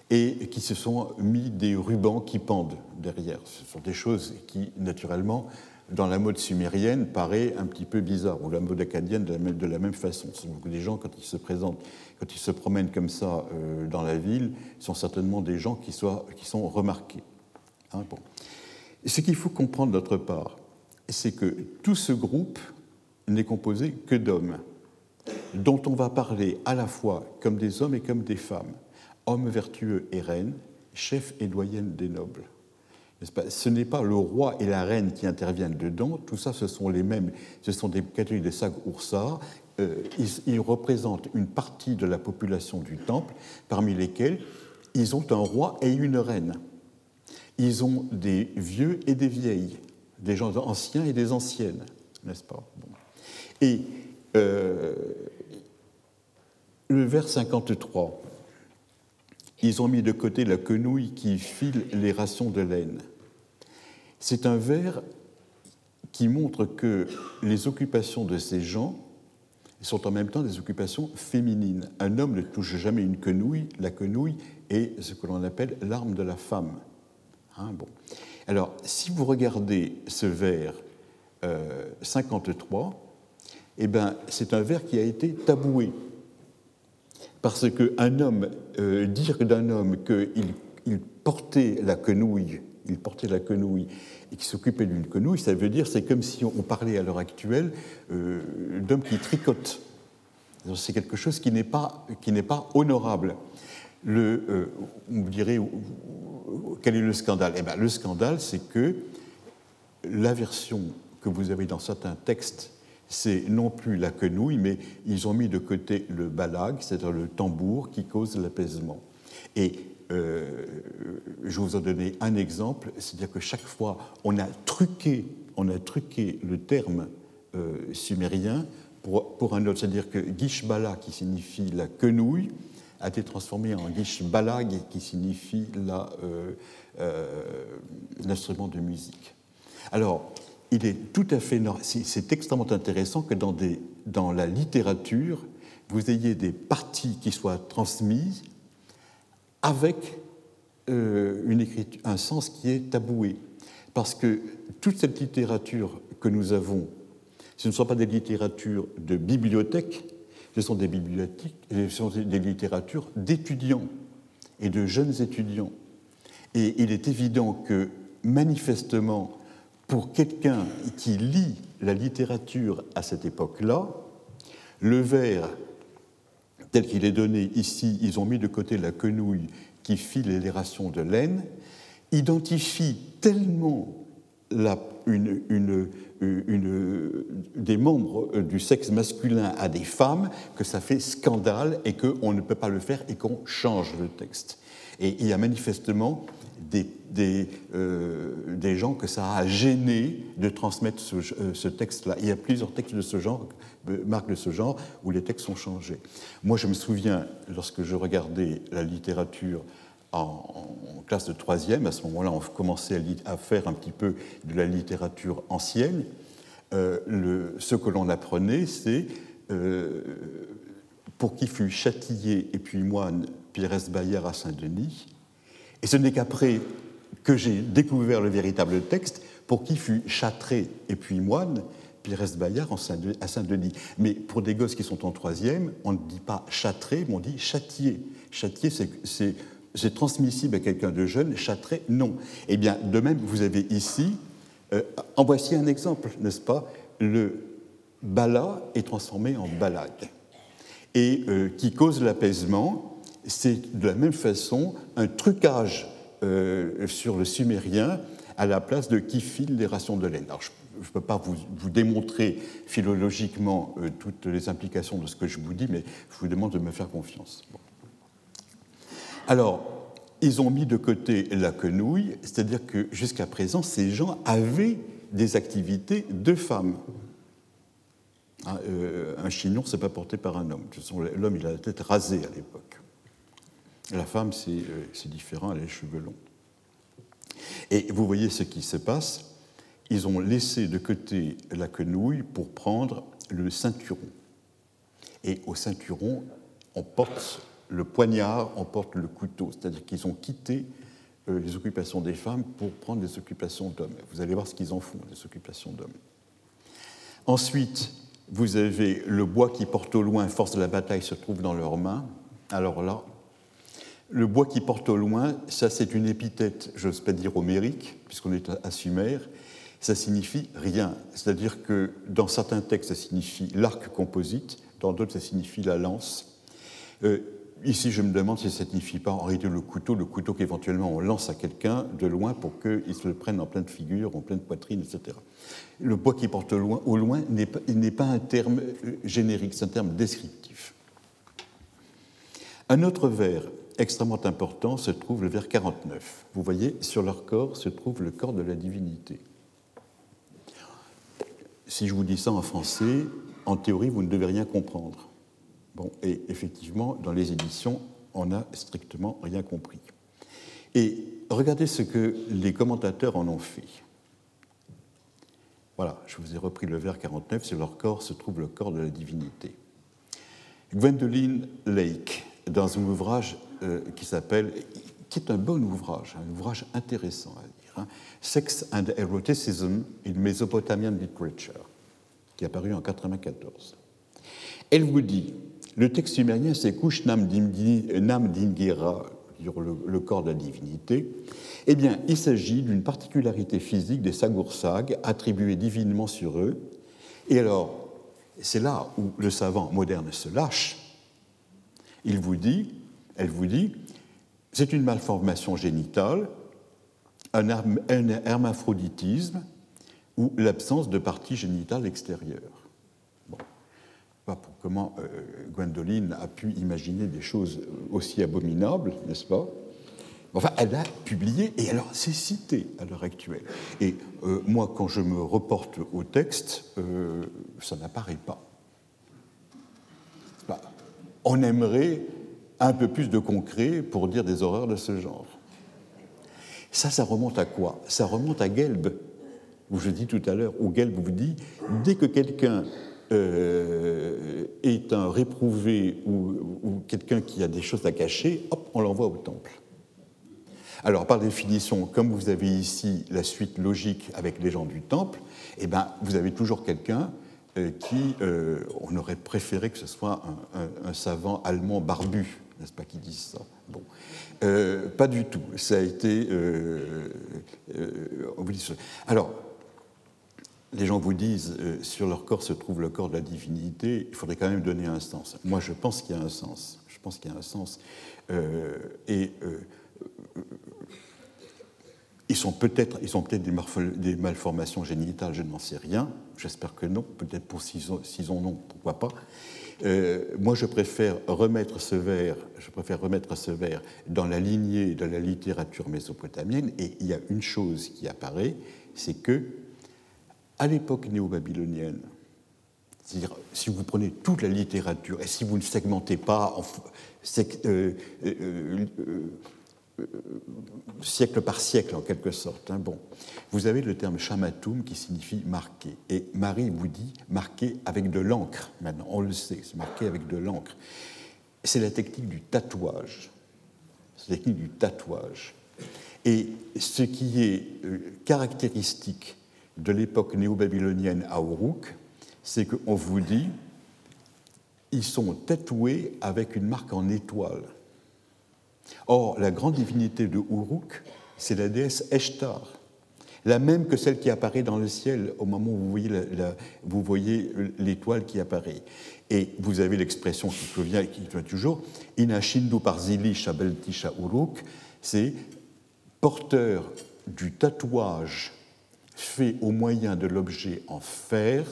et qui se sont mis des rubans qui pendent derrière. Ce sont des choses qui, naturellement, dans la mode sumérienne, paraît un petit peu bizarre, ou la mode acadienne de la même, de la même façon. Sont des gens, quand ils se présentent quand ils se promènent comme ça euh, dans la ville, sont certainement des gens qui, qui sont remarqués. Hein, ce qu'il faut comprendre d'autre part, c'est que tout ce groupe n'est composé que d'hommes, dont on va parler à la fois comme des hommes et comme des femmes, hommes vertueux et reines, chefs et doyennes des nobles. Ce n'est pas le roi et la reine qui interviennent dedans, tout ça ce sont les mêmes, ce sont des catholiques des Sag Ursa. Euh, ils, représentent une partie de la population du temple, parmi lesquels ils ont un roi et une reine. Ils ont des vieux et des vieilles, des gens anciens et des anciennes, n'est-ce pas? Et euh, le vers 53, ils ont mis de côté la quenouille qui file les rations de laine. C'est un vers qui montre que les occupations de ces gens sont en même temps des occupations féminines. Un homme ne touche jamais une quenouille. La quenouille est ce que l'on appelle l'arme de la femme. Hein. Alors, si vous regardez ce vers 53, euh, eh ben, c'est un vers qui a été taboué. Parce qu'un homme, euh, dire d'un homme qu'il il portait la quenouille, il portait la quenouille et qui s'occupait d'une quenouille, ça veut dire c'est comme si on parlait à l'heure actuelle euh, d'hommes qui tricotent. C'est quelque chose qui n'est pas, qui pas honorable. Le, euh, on vous dirait, quel est le scandale? Eh bien, Le scandale, c'est que la version que vous avez dans certains textes c'est non plus la quenouille, mais ils ont mis de côté le balag, c'est-à-dire le tambour qui cause l'apaisement. Et euh, je vous en donner un exemple, c'est-à-dire que chaque fois, on a truqué, on a truqué le terme euh, sumérien pour, pour, un autre, c'est-à-dire que Gishbala, qui signifie la quenouille, a été transformé en Gishbalag, qui signifie l'instrument de musique. Alors, il est tout à fait c'est extrêmement intéressant que dans, des, dans la littérature, vous ayez des parties qui soient transmises avec euh, une écriture, un sens qui est taboué. Parce que toute cette littérature que nous avons, ce ne sont pas des littératures de bibliothèque, ce sont des bibliothèques, ce sont des littératures d'étudiants et de jeunes étudiants. Et il est évident que manifestement, pour quelqu'un qui lit la littérature à cette époque-là, le vers tel qu'il est donné ici, ils ont mis de côté la quenouille qui file les rations de laine, identifie tellement des membres du sexe masculin à des femmes que ça fait scandale et qu'on ne peut pas le faire et qu'on change le texte. Et il y a manifestement des, euh, gens que ça a gêné de transmettre ce, euh, ce texte-là. Il y a plusieurs textes de ce genre, euh, marques de ce genre, où les textes sont changés. Moi, je me souviens, lorsque je regardais la littérature en, classe de troisième, à ce moment-là, on commençait à, faire un petit peu de la littérature ancienne. le, ce que l'on apprenait, c'est pour qui fut châtillé et puis moine Pierre Bayard à Saint-Denis, et ce n'est qu'après que j'ai découvert le véritable texte pour qui fut châtré et puis moine Pires Bayard à Saint-Denis. Mais pour des gosses qui sont en troisième, on ne dit pas châtré, mais on dit châtier. Châtier, c'est transmissible à quelqu'un de jeune, châtré, non. Eh bien, de même, vous avez ici, euh, en voici un exemple, n'est-ce pas? Le bala est transformé en balag, et euh, qui cause l'apaisement c'est de la même façon un trucage euh, sur le sumérien à la place de qui file les rations de laine. Alors, je ne peux pas vous, démontrer philologiquement euh, toutes les implications de ce que je vous dis, mais je vous demande de me faire confiance. Alors, ils ont mis de côté la quenouille, c'est-à-dire que jusqu'à présent, ces gens avaient des activités de femmes. Ah, euh, un chignon, c'est pas porté par un homme. L'homme, il a la tête rasée à l'époque. La femme, euh, c'est différent, elle a les cheveux longs. Et vous voyez ce qui se passe. Ils ont laissé de côté la quenouille pour prendre le ceinturon. Et au ceinturon, on porte le poignard, on porte le couteau. C'est-à-dire qu'ils ont quitté euh, les occupations des femmes pour prendre les occupations d'hommes. Vous allez voir ce qu'ils en font, les occupations d'hommes. Ensuite, vous avez le bois qui porte au loin, force de la bataille se trouve dans leurs mains. Alors là, le bois qui porte au loin, ça c'est une épithète, j'ose pas dire homérique, puisqu'on est à Sumer, ça signifie rien. C'est-à-dire que dans certains textes, ça signifie l'arc composite, dans d'autres, ça signifie la lance. Euh, ici, je me demande si ça ne signifie pas en réalité le couteau, le couteau qu'éventuellement on lance à quelqu'un de loin pour qu'il se le prenne en pleine figure, en pleine poitrine, etc. Le bois qui porte au loin, au loin n'est pas, pas un terme euh, générique, c'est un terme descriptif. Un autre vers extrêmement important se trouve le vers 49. Vous voyez, sur leur corps se trouve le corps de la divinité. Si je vous dis ça en français, en théorie, vous ne devez rien comprendre. Bon, et effectivement, dans les éditions, on n'a strictement rien compris. Et regardez ce que les commentateurs en ont fait. Voilà, je vous ai repris le vers 49, sur leur corps se trouve le corps de la divinité. Gwendoline Lake, dans un ouvrage euh, qui s'appelle, qui est un bon ouvrage, un ouvrage intéressant à lire, hein, Sex and Eroticism in Mesopotamian Literature, qui est apparu en 1994. Elle vous dit, le texte sumérien, c'est Kushnam Dingira, le, le corps de la divinité. Eh bien, il s'agit d'une particularité physique des Sagursag attribuée divinement sur eux. Et alors, c'est là où le savant moderne se lâche. Il vous dit elle vous dit, c'est une malformation génitale, un, hermaphroditisme ou l'absence de partie génitale extérieure. pas pour comment Gwendoline a pu imaginer des choses aussi abominables, n'est-ce pas? Enfin, elle a publié, et alors c'est cité à l'heure actuelle. Et moi, quand je me reporte au texte, ça n'apparaît pas. On aimerait un peu plus de concret pour dire des horreurs de ce genre. Ça, ça remonte à quoi? Ça remonte à Gelb, où je dis tout à l'heure, où Gelb vous dit, dès que quelqu'un euh, est un réprouvé ou, quelqu'un qui a des choses à cacher, hop, on l'envoie au temple. Alors, par définition, comme vous avez ici la suite logique avec les gens du temple, eh ben, vous avez toujours quelqu'un euh, qui, euh, on aurait préféré que ce soit un, un savant allemand barbu, n'est-ce pas, qui dise ça. Bon. Euh, pas du tout. Ça a été. Euh, euh, alors, les gens vous disent sur leur corps se trouve le corps de la divinité. Il faudrait quand même donner un sens. Moi, je pense qu'il y a un sens. Je pense qu'il y a un sens. et ils sont peut-être peut des, malformations génitales, je n'en sais rien. J'espère que non. Peut-être pour s'ils ont non, pourquoi pas. Euh, moi, je préfère remettre ce vers, je préfère remettre ce vers dans la lignée de la littérature mésopotamienne. Et il y a une chose qui apparaît, c'est que à l'époque néo-babylonienne, c'est-à-dire si vous prenez toute la littérature et si vous ne segmentez pas en, euh, euh, siècle par siècle en quelque sorte. Hein. Bon, vous avez le terme chamatum qui signifie marqué. Et Marie vous dit marqué avec de l'encre. Maintenant, on le sait, c'est marqué avec de l'encre. C'est la technique du tatouage. C'est la technique du tatouage. Et ce qui est euh, caractéristique de l'époque néo-babylonienne à Uruk, c'est qu'on vous dit, ils sont tatoués avec une marque en étoile. Or, la grande divinité de Uruk, c'est la déesse Eshtar, la même que celle qui apparaît dans le ciel au moment où vous voyez, l'étoile qui apparaît. Et vous avez l'expression qui revient, qui vient toujours, Inashindu parzili shabeltisha uruk, c'est porteur du tatouage fait au moyen de l'objet en fer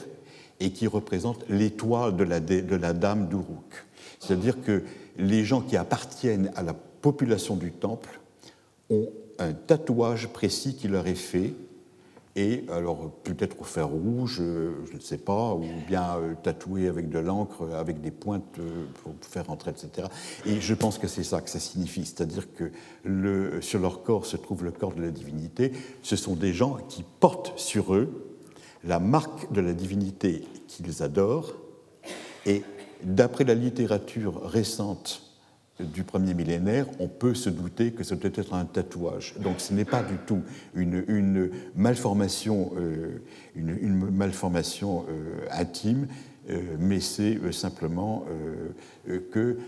et qui représente l'étoile de la, de la dame d'Uruk. C'est-à-dire que les gens qui appartiennent à la population du temple ont un tatouage précis qui leur est fait, et alors peut-être au fer rouge, je ne sais pas, ou bien euh, tatoué avec de l'encre, avec des pointes euh, pour faire entrer, etc. Et je pense que c'est ça que ça signifie, c'est-à-dire que le, sur leur corps se trouve le corps de la divinité. Ce sont des gens qui portent sur eux la marque de la divinité qu'ils adorent, et d'après la littérature récente du premier millénaire, on peut se douter que ça peut être un tatouage. Donc ce n'est pas du tout une, malformation, une, malformation euh, euh, intime, euh, mais c'est simplement que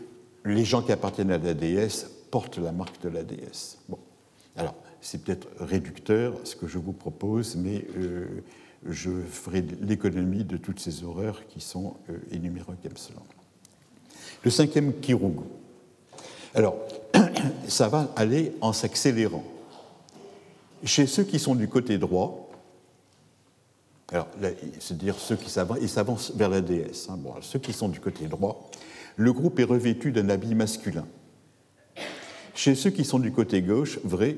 les gens qui appartiennent à la déesse portent la marque de la déesse. Bon. Alors, c'est peut-être réducteur ce que je vous propose, mais je ferai l'économie de toutes ces horreurs qui sont énumérées comme cela. Le cinquième Kirugu. Alors, ça va aller en s'accélérant. Chez ceux qui sont du côté droit, alors, c'est-à-dire ceux qui s'avancent vers la déesse, hein, ceux qui sont du côté droit, le groupe est revêtu d'un habit masculin. Chez ceux qui sont du côté gauche, vrai,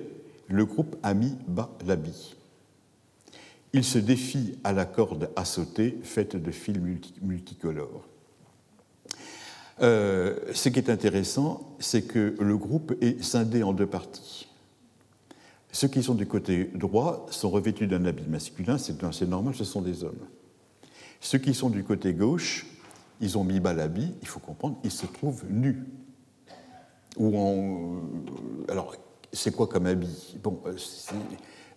le groupe a mis bas l'habit. Il se défie à la corde à sauter faite de fils multicolores. Euh, ce qui est intéressant, c'est que le groupe est scindé en deux parties. Ceux qui sont du côté droit sont revêtus d'un habit masculin, c'est normal, ce sont des hommes. Ceux qui sont du côté gauche, ils ont mis bas l'habit, il faut comprendre, ils se trouvent nus. Ou en, alors, c'est quoi comme habit? Bon,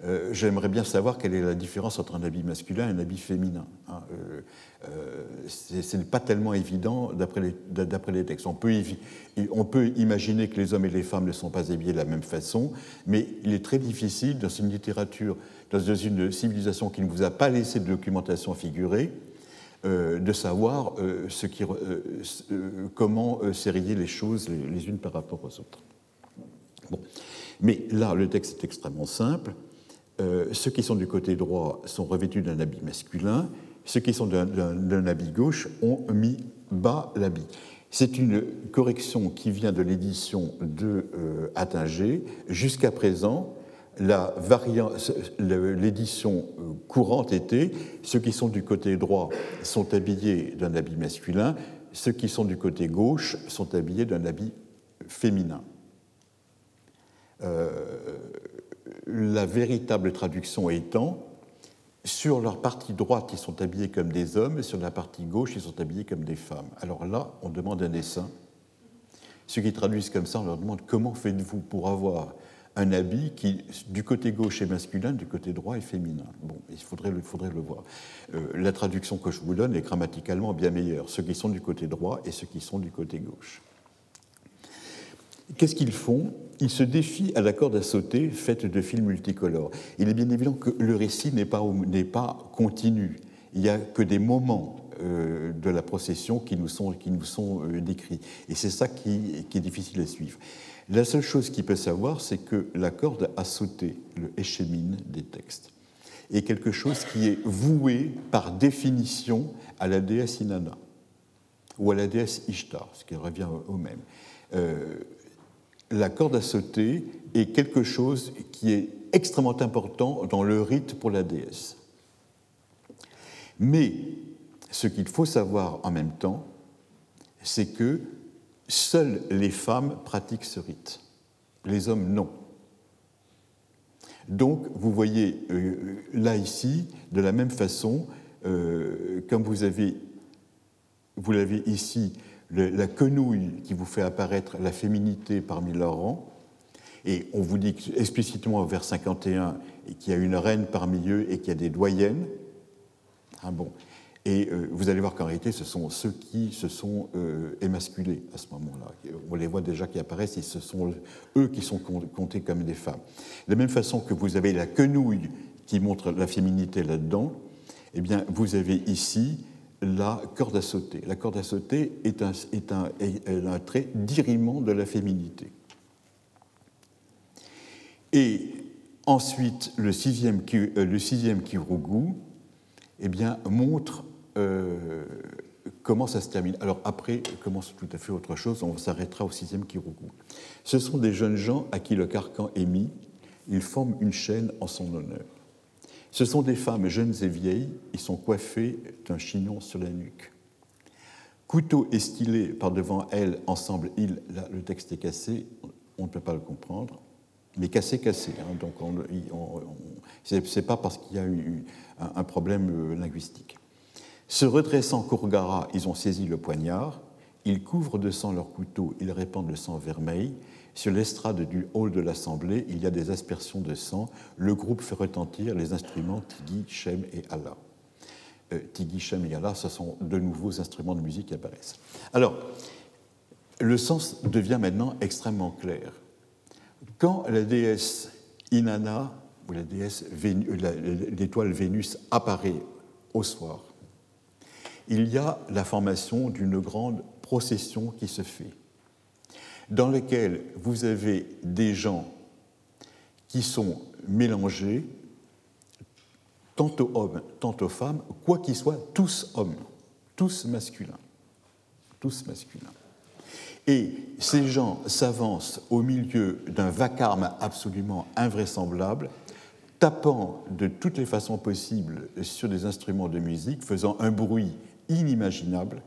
euh, j'aimerais bien savoir quelle est la différence entre un habit masculin et un habit féminin. Hein. Euh, euh, ce n'est pas tellement évident d'après les, textes. On peut, imaginer que les hommes et les femmes ne sont pas habillés de la même façon, mais il est très difficile dans une littérature, dans une civilisation qui ne vous a pas laissé de documentation figurée, de savoir comment serrer les choses les, les, unes par rapport aux autres. Bon. Mais là, le texte est extrêmement simple. Euh, ceux qui sont du côté droit sont revêtus d'un habit masculin, ceux qui sont d'un habit gauche ont mis bas l'habit. C'est une correction qui vient de l'édition de euh, Attinger. Jusqu'à présent, l'édition euh, courante était ceux qui sont du côté droit sont habillés d'un habit masculin, ceux qui sont du côté gauche sont habillés d'un habit féminin. Euh, la véritable traduction étant sur leur partie droite, ils sont habillés comme des hommes, et sur la partie gauche, ils sont habillés comme des femmes. Alors là, on demande un dessin. Ceux qui traduisent comme ça, on leur demande comment faites-vous pour avoir un habit qui, du côté gauche, est masculin, du côté droit, est féminin? Bon, il faudrait, il faudrait le voir. Euh, la traduction que je vous donne est grammaticalement bien meilleure. Ceux qui sont du côté droit et ceux qui sont du côté gauche. Qu'est-ce qu'ils font? Ils se défient à la corde à sauter faite de fils multicolores. Il est bien évident que le récit n'est pas, continu. Il n'y a que des moments euh, de la procession qui nous sont, euh, décrits. Et c'est ça qui, est difficile à suivre. La seule chose qu'il peut savoir, c'est que la corde à sauter, le échémine des textes, est quelque chose qui est voué par définition à la déesse Inanna ou à la déesse Ishtar, ce qui revient au même. Euh, la corde à sauter est quelque chose qui est extrêmement important dans le rite pour la déesse. Mais ce qu'il faut savoir en même temps, c'est que seules les femmes pratiquent ce rite, les hommes non. Donc, vous voyez euh, là ici, de la même façon, euh, comme vous avez, vous l'avez ici, la quenouille qui vous fait apparaître la féminité parmi leurs rangs. Et on vous dit explicitement au vers 51 qu'il y a une reine parmi eux et qu'il y a des doyennes. Ah bon. Et euh, vous allez voir qu'en réalité, ce sont ceux qui se sont euh, émasculés à ce moment-là. On les voit déjà qui apparaissent et ce sont eux qui sont comptés comme des femmes. De la même façon que vous avez la quenouille qui montre la féminité là-dedans, eh bien, vous avez ici la corde à sauter. La corde à sauter est un, trait d'irriment de la féminité. Et ensuite, le sixième, euh, le sixième Kirugu eh bien, montre euh, comment ça se termine. Alors après commence tout à fait autre chose, on s'arrêtera au sixième Kirugu. Ce sont des jeunes gens à qui le carcan est mis, ils forment une chaîne en son honneur. Ce sont des femmes jeunes et vieilles, ils sont coiffés d'un chignon sur la nuque. Couteau estylé par devant elles, ensemble, il, le texte est cassé, on ne peut pas le comprendre, mais cassé, cassé. Hein, donc on, c'est pas parce qu'il y a eu un, problème euh, linguistique. Se redressant Kourgara, ils ont saisi le poignard, ils couvrent de sang leur couteau, ils répandent le sang vermeil, sur l'estrade du hall de l'Assemblée, il y a des aspersions de sang. Le groupe fait retentir les instruments Tigui, Shem et Allah. Euh, Tigui, Shem et Allah, ce sont de nouveaux instruments de musique qui apparaissent. Alors, le sens devient maintenant extrêmement clair. Quand la déesse Inanna, ou la déesse l'étoile Vénus apparaît au soir, il y a la formation d'une grande procession qui se fait dans lequel vous avez des gens qui sont mélangés, tantôt hommes, tantôt femmes, quoi qu'ils soient, tous hommes, tous masculins, tous masculins. Et ces gens s'avancent au milieu d'un vacarme absolument invraisemblable, tapant de toutes les façons possibles sur des instruments de musique, faisant un bruit inimaginable,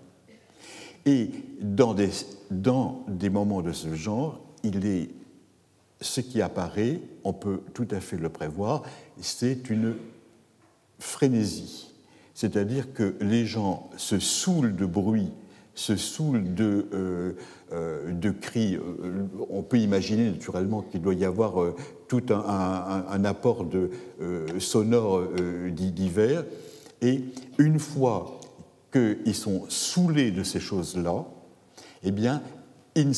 et dans des, dans des moments de ce genre, il est, ce qui apparaît, on peut tout à fait le prévoir, c'est une frénésie. C'est-à-dire que les gens se saoulent de bruit, se saoulent de, euh, euh, de cris. Euh, on peut imaginer naturellement qu'il doit y avoir tout un, apport de, sonore divers. Et une fois qu'ils sont saoulés de ces choses-là, eh bien, ils ne,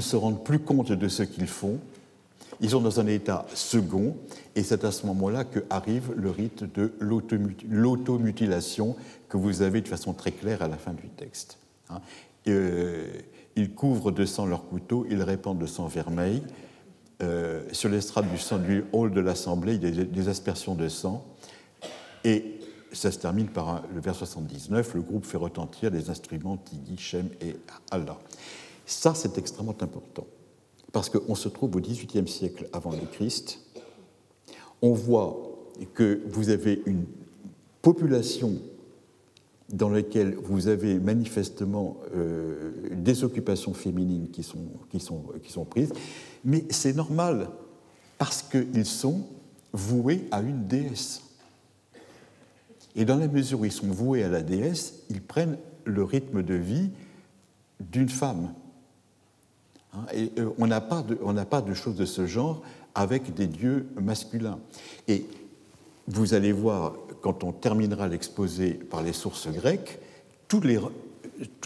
se rendent plus compte de ce qu'ils font, ils sont dans un état second, et c'est à ce moment-là qu'arrive le rite de l'automutilation que vous avez de façon très claire à la fin du texte. Hein. Euh, ils couvrent de sang leur couteau, ils répandent de sang vermeil. Euh, sur l'estrade du, du hall de l'Assemblée, il y a des aspersions de sang. Et ça se termine par le vers 79, le groupe fait retentir les instruments Tigui, Shem et Allah. Ça, c'est extrêmement important, parce qu'on se trouve au XVIIIe siècle avant le Christ. On voit que vous avez une population dans laquelle vous avez manifestement euh, des occupations féminines qui sont, prises, mais c'est normal, parce qu'ils sont voués à une déesse. Et dans la mesure où ils sont voués à la déesse, ils prennent le rythme de vie d'une femme. Hein, et euh, on n'a pas, de choses de ce genre avec des dieux masculins. Et vous allez voir, quand on terminera l'exposé par les sources grecques, tout,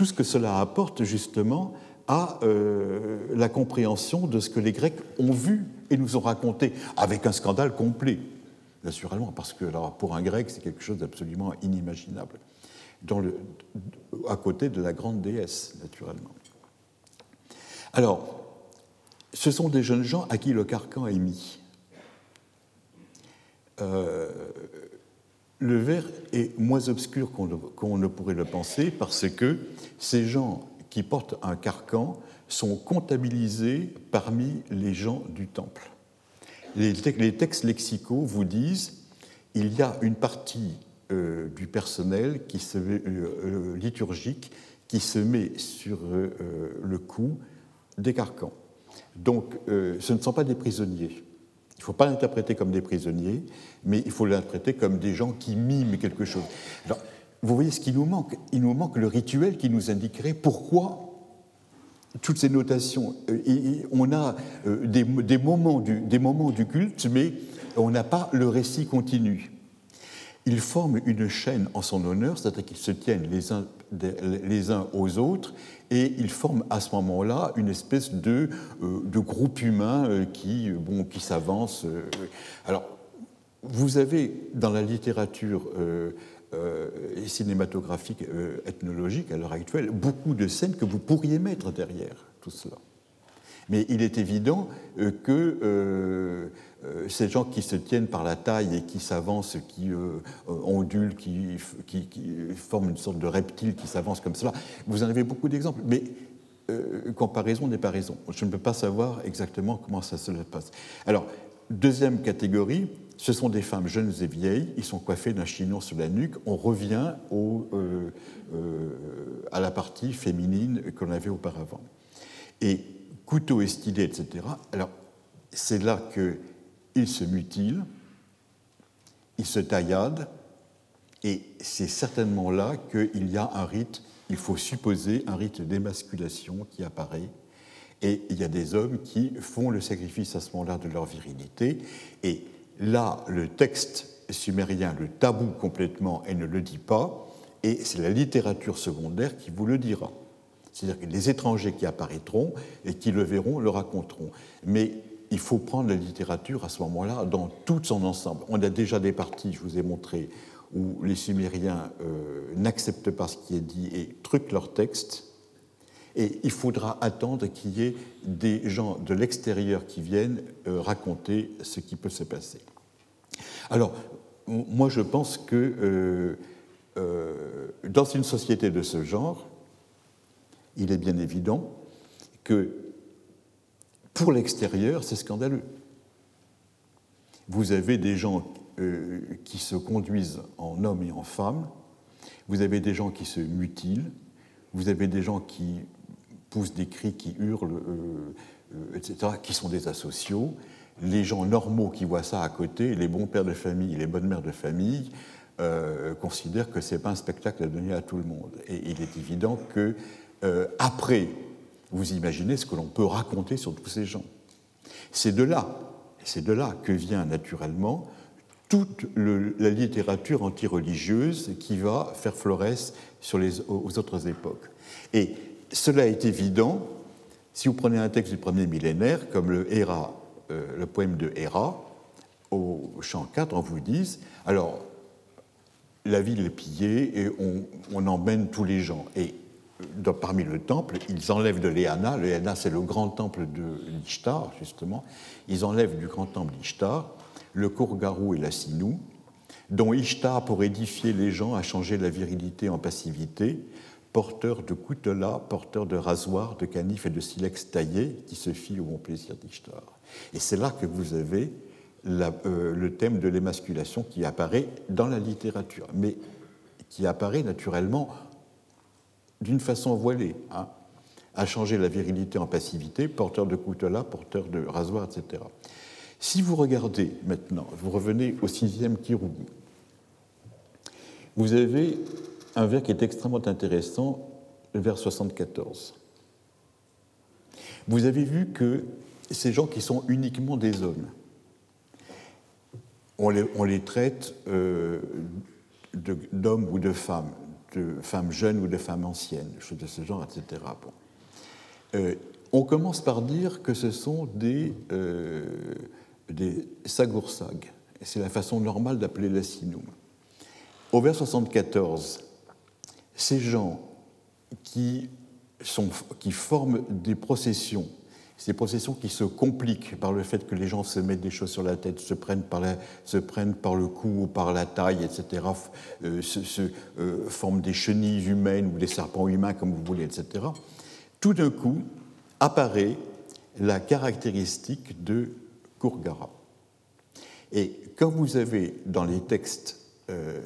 ce que cela apporte justement à euh, la compréhension de ce que les Grecs ont vu et nous ont raconté, avec un scandale complet naturellement, parce que pour un grec, c'est quelque chose d'absolument inimaginable, à côté de la grande déesse, naturellement. Alors, ce sont des jeunes gens à qui le carcan est mis. Euh, le vers est moins obscur qu'on ne pourrait le penser parce que ces gens qui portent un carcan sont comptabilisés parmi les gens du temple les, textes lexicaux vous disent il y a une partie euh, du personnel qui se, euh, euh, liturgique qui se met sur le cou des carcans. Donc ce ne sont pas des prisonniers. Il ne faut pas l'interpréter comme des prisonniers, mais il faut l'interpréter comme des gens qui miment quelque chose. Alors, vous voyez ce qui nous manque? Il nous manque le rituel qui nous indiquerait pourquoi toutes ces notations. Euh, on a euh, des, moments du, des moments du culte, mais on n'a pas le récit continu. Ils forment une chaîne en son honneur, c'est-à-dire qu'ils se tiennent les uns, les uns aux autres, et ils forment à ce moment-là une espèce de, euh, de groupe humain qui, bon, qui s'avance. Alors, vous avez dans la littérature euh, cinématographique, euh, ethnologique à l'heure actuelle, beaucoup de scènes que vous pourriez mettre derrière tout cela. Mais il est évident euh, que ces gens qui se tiennent par la taille et qui s'avancent, qui ondulent, qui, qui, forment une sorte de reptile qui s'avance comme cela, vous en avez beaucoup d'exemples. Mais comparaison n'est pas raison. Je ne peux pas savoir exactement comment ça se passe. Alors, deuxième catégorie, ce sont des femmes jeunes et vieilles, ils sont coiffés d'un chignon sur la nuque. On revient euh, euh, à la partie féminine qu'on avait auparavant. Et couteau et stylet, etc. Alors, c'est là qu'ils se mutilent, ils se tailladent, et c'est certainement là qu'il y a un rite, il faut supposer un rite d'émasculation qui apparaît. Et il y a des hommes qui font le sacrifice à ce moment-là de leur virilité. Et Là, le texte sumérien le tabou complètement et ne le dit pas, et c'est la littérature secondaire qui vous le dira. C'est-à-dire que les étrangers qui apparaîtront et qui le verront le raconteront. Mais il faut prendre la littérature à ce moment-là dans tout son ensemble. On a déjà des parties, je vous ai montré, où les Sumériens euh, n'acceptent pas ce qui est dit et truquent leur texte. Et il faudra attendre qu'il y ait des gens de l'extérieur qui viennent euh, raconter ce qui peut se passer. Alors, moi je pense que euh, euh, dans une société de ce genre, il est bien évident que pour l'extérieur, c'est scandaleux. Vous avez des gens qui se conduisent en hommes et en femmes, vous avez des gens qui se mutilent, vous avez des gens qui poussent des cris, qui hurlent, euh, euh, etc., qui sont des asociaux. Les gens normaux qui voient ça à côté, les bons pères de famille, les bonnes mères de famille, euh, considèrent que ce n'est pas un spectacle à donner à tout le monde. Et il est évident que, après, vous imaginez ce que l'on peut raconter sur tous ces gens. C'est de là, c'est de là que vient naturellement toute la littérature antireligieuse qui va faire florès sur les, aux autres époques. Et cela est évident si vous prenez un texte du premier millénaire, comme le, Héra, euh, le poème de Héra, au chant 4, on vous dit alors, la ville est pillée et on, emmène tous les gens. Et parmi le temple, ils enlèvent de Léana, Léana c'est le grand temple de l'Ishtar, justement, ils enlèvent du grand temple d'Ishtar le Kourgarou et la Sinou, dont Ishtar, pour édifier les gens, a changé la virilité en passivité, porteur de coutelas, porteur de rasoirs, de canifs et de silex taillés, qui se fit au bon plaisir d'Ishtar. Et c'est là que vous avez euh, le thème de l'émasculation qui apparaît dans la littérature, mais qui apparaît naturellement d'une façon voilée, hein, à changer la virilité en passivité, porteur de coutelas, porteur de rasoirs, etc. Si vous regardez maintenant, vous revenez au sixième Kirubi, vous avez un vers qui est extrêmement intéressant, le vers 74. Vous avez vu que ces gens qui sont uniquement des hommes, on les, traite euh, d'hommes ou de femmes, de femmes jeunes ou de femmes anciennes, choses de ce genre, etc. Euh, on commence par dire que ce sont des, euh. C'est la façon normale d'appeler la sinoum. Au vers 74, ces gens qui forment des processions ces processions qui se compliquent par le fait que les gens se mettent des choses sur la tête, se prennent par, se prennent par le cou ou par la taille, etc., euh, se, euh, forment des chenilles humaines ou des serpents humains, comme vous voulez, etc. Tout d'un coup apparaît la caractéristique de Kurgara. Et quand vous avez dans les textes euh,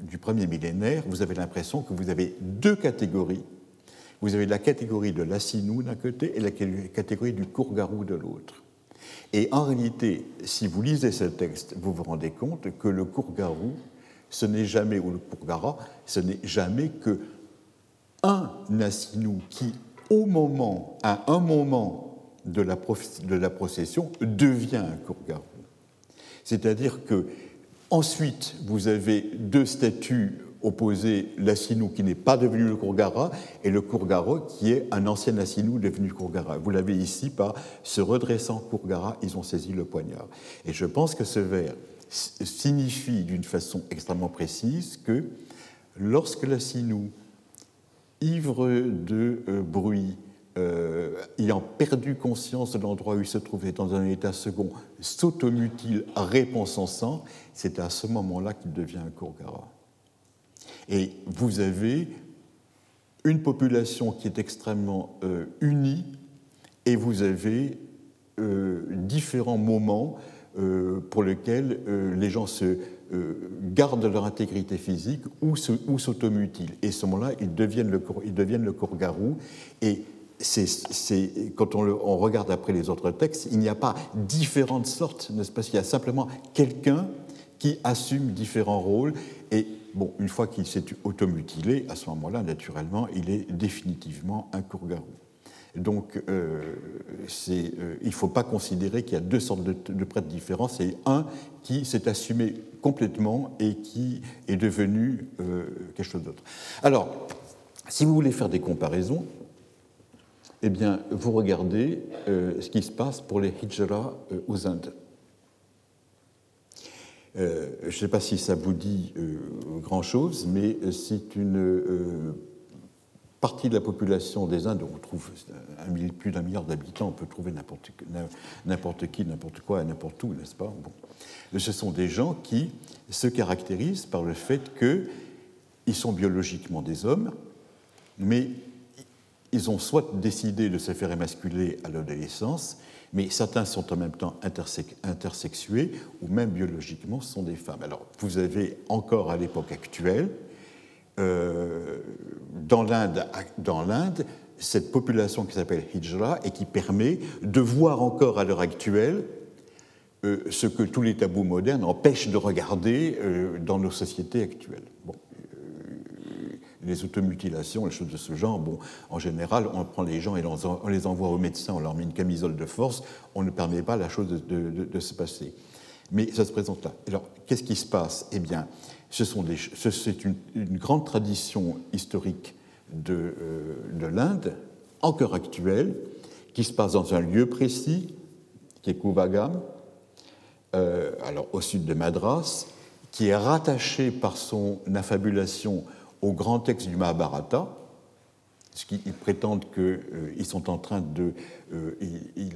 du premier millénaire, vous avez l'impression que vous avez deux catégories vous avez la catégorie de l'assinou d'un côté et la catégorie du courgarou de l'autre. Et en réalité, si vous lisez ce texte, vous vous rendez compte que le courgarou, ce n'est jamais, ou le courgara, ce n'est jamais que un assinou qui, au moment, à un moment de la, de la procession, devient un courgarou. C'est-à-dire que ensuite, vous avez deux statues opposer l'assinou qui n'est pas devenu le Kourgara et le Kourgara qui est un ancien assinou devenu Kourgara. Vous l'avez ici par se redressant Kourgara, ils ont saisi le poignard. Et je pense que ce vers signifie d'une façon extrêmement précise que lorsque l'assinou, ivre de euh, bruit, euh, ayant perdu conscience de l'endroit où il se trouvait dans un état second, s'automutile, réponse en sang, c'est à ce moment-là qu'il devient un Kourgara. Et vous avez une population qui est extrêmement euh, unie et vous avez euh, différents moments euh, pour lesquels les gens se gardent leur intégrité physique ou s'automutilent. Et ce moment-là, ils deviennent le, ils deviennent le garou Et quand on, on, regarde après les autres textes, il n'y a pas différentes sortes, n'est-ce pas? Il y a simplement quelqu'un qui assume différents rôles. Et bon, une fois qu'il s'est automutilé, à ce moment-là, naturellement, il est définitivement un courgarou. Donc, euh, euh, il ne faut pas considérer qu'il y a deux sortes de, prêtres différents. C'est un qui s'est assumé complètement et qui est devenu euh, quelque chose d'autre. Alors, si vous voulez faire des comparaisons, eh bien, vous regardez ce qui se passe pour les hijra aux Indes. Euh, je ne sais pas si ça vous dit euh, grand-chose, mais c'est une euh, partie de la population des Indes, on trouve plus d'un milliard d'habitants, on peut trouver n'importe qui, n'importe quoi, n'importe où, n'est-ce pas? Bon. Ce sont des gens qui se caractérisent par le fait qu'ils sont biologiquement des hommes, mais ils ont soit décidé de se faire émasculer à l'adolescence, mais certains sont en même temps intersexués ou même biologiquement sont des femmes. Alors vous avez encore à l'époque actuelle, euh, dans l'Inde, cette population qui s'appelle Hijra et qui permet de voir encore à l'heure actuelle euh, ce que tous les tabous modernes empêchent de regarder euh, dans nos sociétés actuelles. Les automutilations, les choses de ce genre, bon, en général, on prend les gens et on les envoie au médecin, on leur met une camisole de force, on ne permet pas la chose de, se passer. Mais ça se présente là. Alors, qu'est-ce qui se passe? Eh bien, c'est une, grande tradition historique de, euh, de l'Inde, encore actuelle, qui se passe dans un lieu précis, qui est Kuvagam, euh, alors au sud de Madras, qui est rattaché par son affabulation au grand texte du Mahabharata, puisqu'ils prétendent qu'ils sont en train de... ils,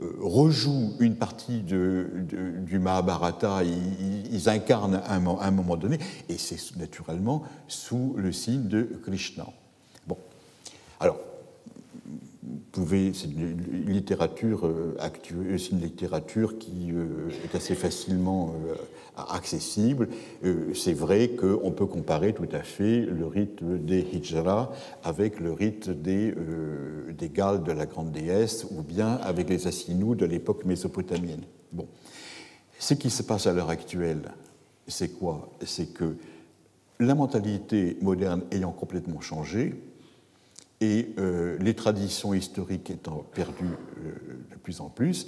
rejouent une partie du Mahabharata, ils, incarnent à un, moment donné, et c'est naturellement sous le signe de Krishna. Bon, alors, c'est une littérature euh, actuelle, c'est une littérature qui euh, est assez facilement euh, accessible. C'est vrai qu'on peut comparer tout à fait le rite des Hijra avec le rite des, des Galles de la grande déesse ou bien avec les Assinous de l'époque mésopotamienne. Bon. Ce qui se passe à l'heure actuelle, c'est quoi? C'est que la mentalité moderne ayant complètement changé, et euh, les traditions historiques étant perdues euh, de plus en plus,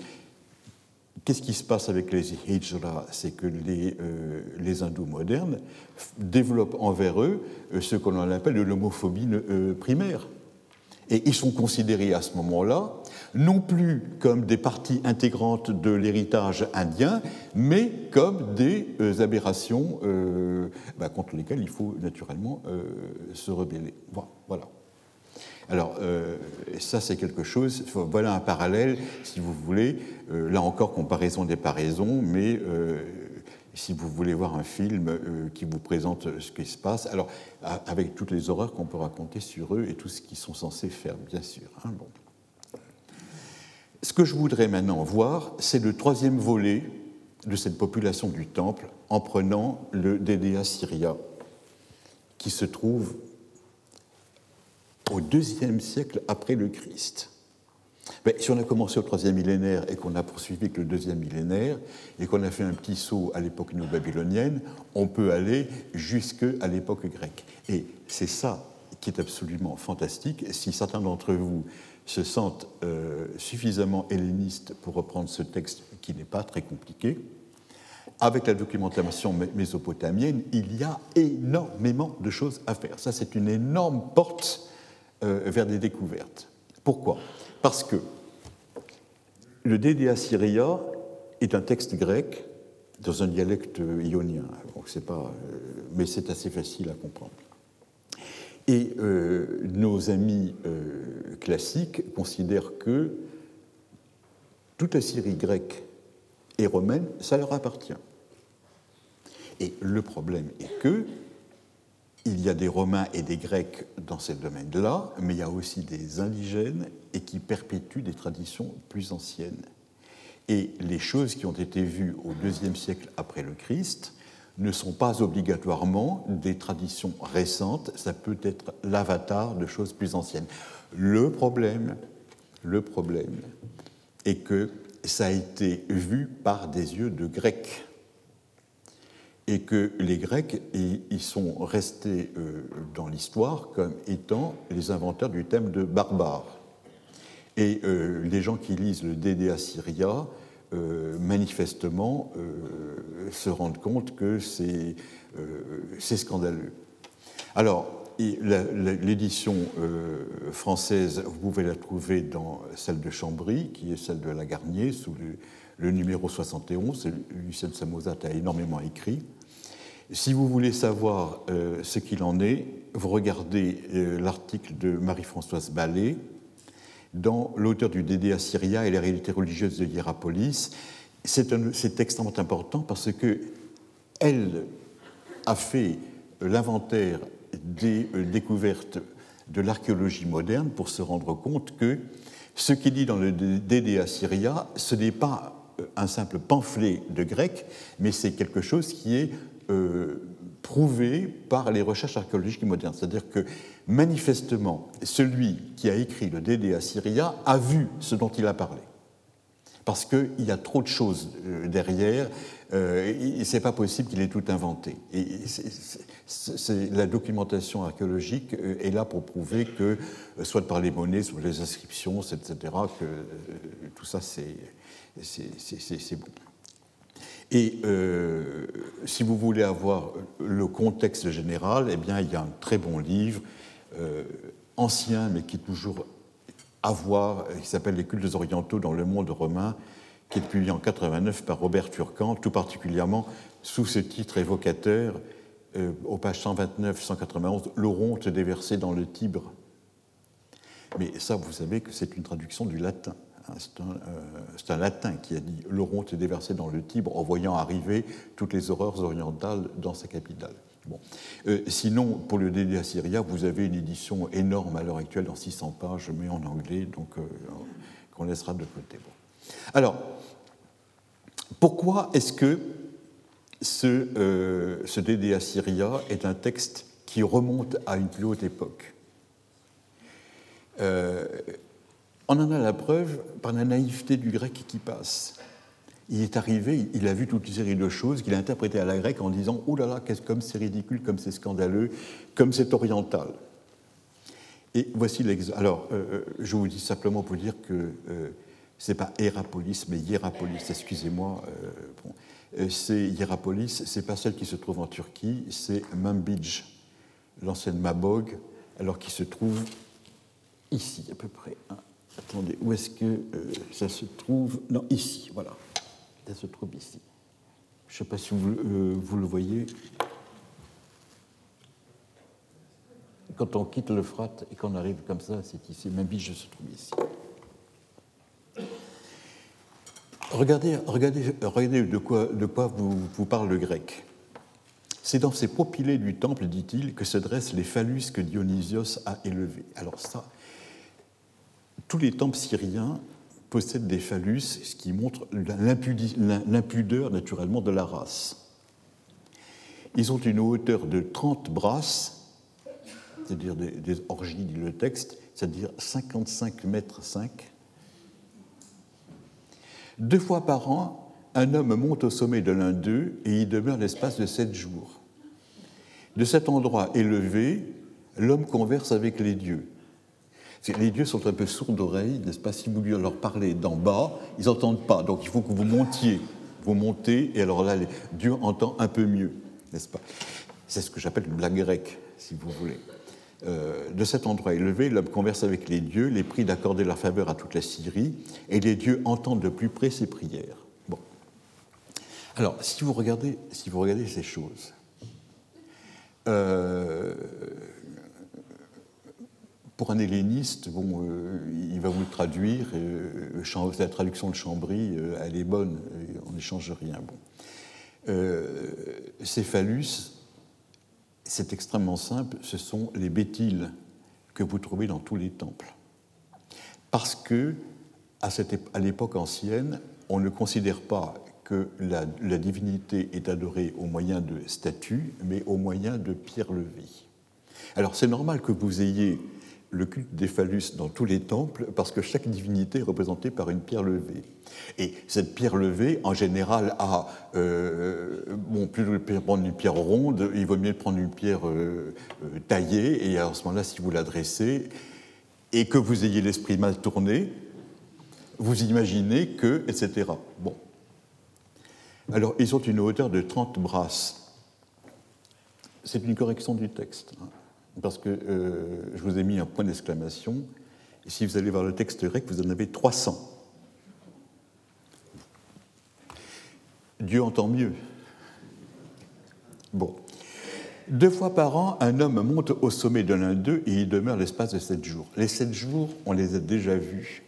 qu'est-ce qui se passe avec les hijra? C'est que les, euh, hindous modernes développent envers eux ce qu'on appelle l'homophobie primaire. Et ils sont considérés à ce moment-là non plus comme des parties intégrantes de l'héritage indien, mais comme des aberrations bah, contre lesquelles il faut naturellement se rebeller. Voilà. Alors, euh, ça, c'est quelque chose, voilà un parallèle, si vous voulez, euh, là encore, comparaison des paraisons, mais euh, si vous voulez voir un film qui vous présente ce qui se passe, alors, avec toutes les horreurs qu'on peut raconter sur eux et tout ce qu'ils sont censés faire, bien sûr. Hein, bon. Ce que je voudrais maintenant voir, c'est le troisième volet de cette population du temple en prenant le Dédéa Syria, qui se trouve au deuxième siècle après le Christ. Mais si on a commencé au troisième millénaire et qu'on a poursuivi avec le deuxième millénaire et qu'on a fait un petit saut à l'époque néo-babylonienne, on peut aller jusqu'à l'époque grecque. Et c'est ça qui est absolument fantastique. Si certains d'entre vous se sentent euh, suffisamment hellénistes pour reprendre ce texte qui n'est pas très compliqué, avec la documentation mésopotamienne, il y a énormément de choses à faire. Ça, c'est une énorme porte vers des découvertes. Pourquoi? Parce que le Dédé Syria est un texte grec dans un dialecte ionien, pas, euh, mais c'est assez facile à comprendre. Et euh, nos amis classiques considèrent que toute la Syrie grecque et romaine, ça leur appartient. Et le problème est que il y a des Romains et des Grecs dans ces domaines-là, mais il y a aussi des indigènes et qui perpétuent des traditions plus anciennes. Et les choses qui ont été vues au deuxième siècle après le Christ ne sont pas obligatoirement des traditions récentes, ça peut être l'avatar de choses plus anciennes. Le problème, le problème est que ça a été vu par des yeux de Grecs et que les Grecs y sont restés euh, dans l'histoire comme étant les inventeurs du thème de barbare. Et euh, les gens qui lisent le Dédé Assyria, euh, manifestement, se rendent compte que c'est scandaleux. Alors, l'édition française, vous pouvez la trouver dans celle de Chambry, qui est celle de Lagarnier, sous le, numéro 71. Lucien Samosat a énormément écrit. Si vous voulez savoir euh, ce qu'il en est, vous regardez euh, l'article de Marie-Françoise Ballet dans l'auteur du Dédé Assyria et les réalités religieuses de Hierapolis. C'est extrêmement important parce que elle a fait l'inventaire des euh, découvertes de l'archéologie moderne pour se rendre compte que ce qui dit dans le Dédé Assyria, ce n'est pas un simple pamphlet de grec, mais c'est quelque chose qui est prouvé par les recherches archéologiques modernes. C'est-à-dire que manifestement, celui qui a écrit le Dédé Assyria a vu ce dont il a parlé. Parce qu'il y a trop de choses euh, derrière, euh, et c'est pas possible qu'il ait tout inventé. La documentation archéologique est là pour prouver que, soit par les monnaies, soit les inscriptions, etc., que tout ça c'est bon. Et euh, si vous voulez avoir le contexte général, eh bien, il y a un très bon livre, euh, ancien, mais qui est toujours à voir, qui s'appelle Les cultes orientaux dans le monde romain, qui est publié en 89 par Robert Turcan, tout particulièrement sous ce titre évocateur, euh, aux pages 129-191, L'Oronte déversée dans le Tibre. Mais ça, vous savez que c'est une traduction du latin. Euh, c'est un, latin qui a dit L'Oronte est déversé dans le Tibre en voyant arriver toutes les horreurs orientales dans sa capitale. Euh, sinon, pour le DD Assyria, vous avez une édition énorme à l'heure actuelle dans 600 pages, mais en anglais, donc euh, qu'on laissera de côté. Alors, pourquoi est-ce que ce, ce DD Assyria est un texte qui remonte à une plus haute époque? On en a la preuve par la naïveté du grec qui passe. Il est arrivé, il a vu toute une série de choses qu'il a interprétées à la grecque en disant Oh là là, comme c'est ridicule, comme c'est scandaleux, comme c'est oriental. Et voici l'exemple. Alors, euh, euh, je vous dis simplement pour dire que euh, ce n'est pas Hierapolis, mais Hierapolis, excusez-moi. c'est Hierapolis, c'est pas celle qui se trouve en Turquie, c'est Manbij, l'ancienne Mabog, alors qui se trouve ici à peu près. Hein. Attendez, où est-ce que euh, ça se trouve? Non, ici, voilà. Ça se trouve ici. Je ne sais pas si vous, euh, vous, le voyez. Quand on quitte le frat et qu'on arrive comme ça, c'est ici. Même je se trouve ici. Regardez, regardez, regardez de quoi, de quoi vous, parle le grec. C'est dans ces propylées du temple, dit-il, que se dressent les phallus que Dionysios a élevés. Alors ça, tous les temples syriens possèdent des phallus, ce qui montre l'impudeur naturellement de la race. Ils ont une hauteur de 30 brasses, c'est-à-dire des, orgies, dit le texte, c'est-à-dire 55 mètres 5. Deux fois par an, un homme monte au sommet de l'un d'eux et y demeure l'espace de sept jours. De cet endroit élevé, l'homme converse avec les dieux. Les dieux sont un peu sourds d'oreilles, n'est-ce pas Si vous leur parlez d'en bas, ils n'entendent pas. Donc il faut que vous montiez. Vous montez, et alors là, Dieu entend un peu mieux, n'est-ce pas? C'est ce que j'appelle une blague grecque, si vous voulez. Euh, de cet endroit élevé, l'homme converse avec les dieux, les prie d'accorder leur faveur à toute la Syrie, et les dieux entendent de plus près ses prières. Bon. Alors, si vous regardez, si vous regardez ces choses, euh, pour un helléniste, bon, euh, il va vous le traduire, euh, la traduction de Chambry, euh, elle est bonne, on n'échange rien. Bon. Céphalus, c'est extrêmement simple, ce sont les bétiles que vous trouvez dans tous les temples. Parce que, à, à l'époque ancienne, on ne considère pas que la, la, divinité est adorée au moyen de statues, mais au moyen de pierres levées. Alors c'est normal que vous ayez le culte des phallus dans tous les temples parce que chaque divinité est représentée par une pierre levée. Et cette pierre levée, en général, a. Euh, bon, plus de prendre une pierre ronde, il vaut mieux prendre une pierre euh, euh, taillée, et à ce moment-là, si vous l'adressez, et que vous ayez l'esprit mal tourné, vous imaginez que, etc. Bon. Alors, ils ont une hauteur de 30 brasses. C'est une correction du texte. Hein parce que euh, je vous ai mis un point d'exclamation, si vous allez voir le texte grec, vous en avez 300. Dieu entend mieux. Bon. Deux fois par an, un homme monte au sommet de l'un d'eux et il demeure l'espace de sept jours. Les sept jours, on les a déjà vus.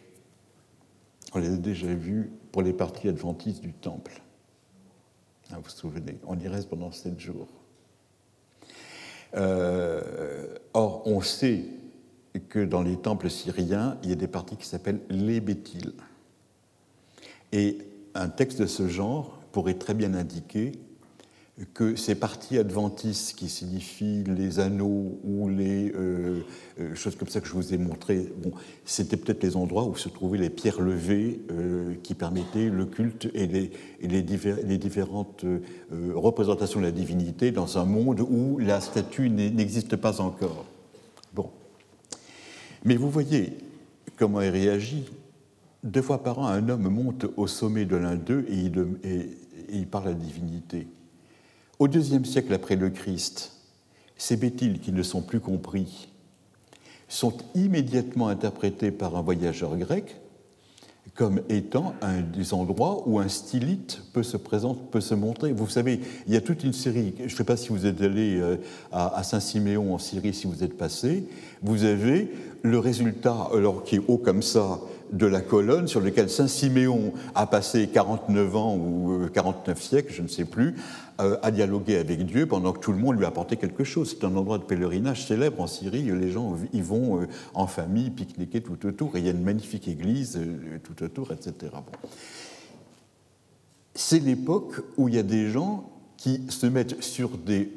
On les a déjà vus pour les parties adventistes du temple. Ah, vous vous souvenez, on y reste pendant sept jours. Euh, or, on sait que dans les temples syriens, il y a des parties qui s'appellent les bétiles. Et un texte de ce genre pourrait très bien indiquer que ces parties adventistes qui signifient les anneaux ou les euh, euh, choses comme ça que je vous ai montrées, bon, c'était peut-être les endroits où se trouvaient les pierres levées euh, qui permettaient le culte et les, différentes représentations de la divinité dans un monde où la statue n'existe pas encore. Bon. Mais vous voyez comment elle réagit. Deux fois par an, un homme monte au sommet de l'un d'eux et il parle à la divinité. Au deuxième siècle après le Christ, ces bétiles qui ne sont plus compris sont immédiatement interprétés par un voyageur grec comme étant un des endroits où un stylite peut se présenter, peut se montrer. Vous savez, il y a toute une série, je ne sais pas si vous êtes allé euh, à Saint-Siméon en Syrie, si vous êtes passé, vous avez le résultat, alors qui est haut comme ça, de la colonne sur lequel Saint-Siméon a passé 49 ans ou 49 euh, siècles, je ne sais plus, euh, à dialoguer avec Dieu pendant que tout le monde lui a apporté quelque chose. C'est un endroit de pèlerinage célèbre en Syrie. Les gens y vont euh, en famille pique-niquer tout autour. Et il y a une magnifique église tout autour, etc. C'est l'époque où il y a des gens qui se mettent sur des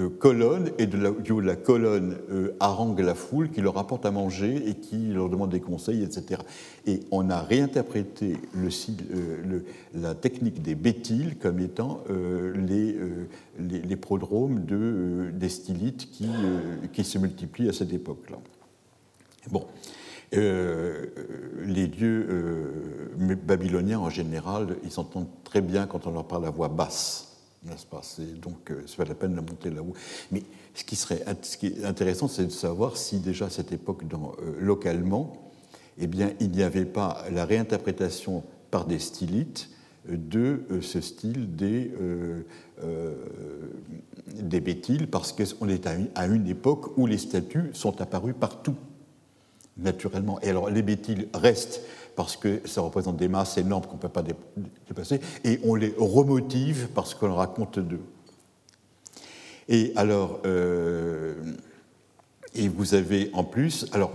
euh, colonnes et de la, du haut de la colonne euh, haranguent la foule qui leur apporte à manger et qui leur demande des conseils, etc. Et on a réinterprété euh, la technique des bétiles comme étant les, les, prodromes de, des stylites qui, qui se multiplient à cette époque-là. Bon. les dieux babyloniens en général, ils s'entendent très bien quand on leur parle à voix basse n'est-ce pas Donc, euh, c'est pas la peine de monter là-haut. Mais ce qui serait intéressant, c'est de savoir si déjà à cette époque, euh, localement, eh bien, il n'y avait pas la réinterprétation par des stylites de euh, ce style des, des bétiles, parce qu'on est à une, époque où les statues sont apparues partout, naturellement. Et alors, les bétiles restent parce que ça représente des masses énormes qu'on ne peut pas dépasser, et on les remotive parce qu'on raconte d'eux. Et alors, euh, et vous avez en plus, alors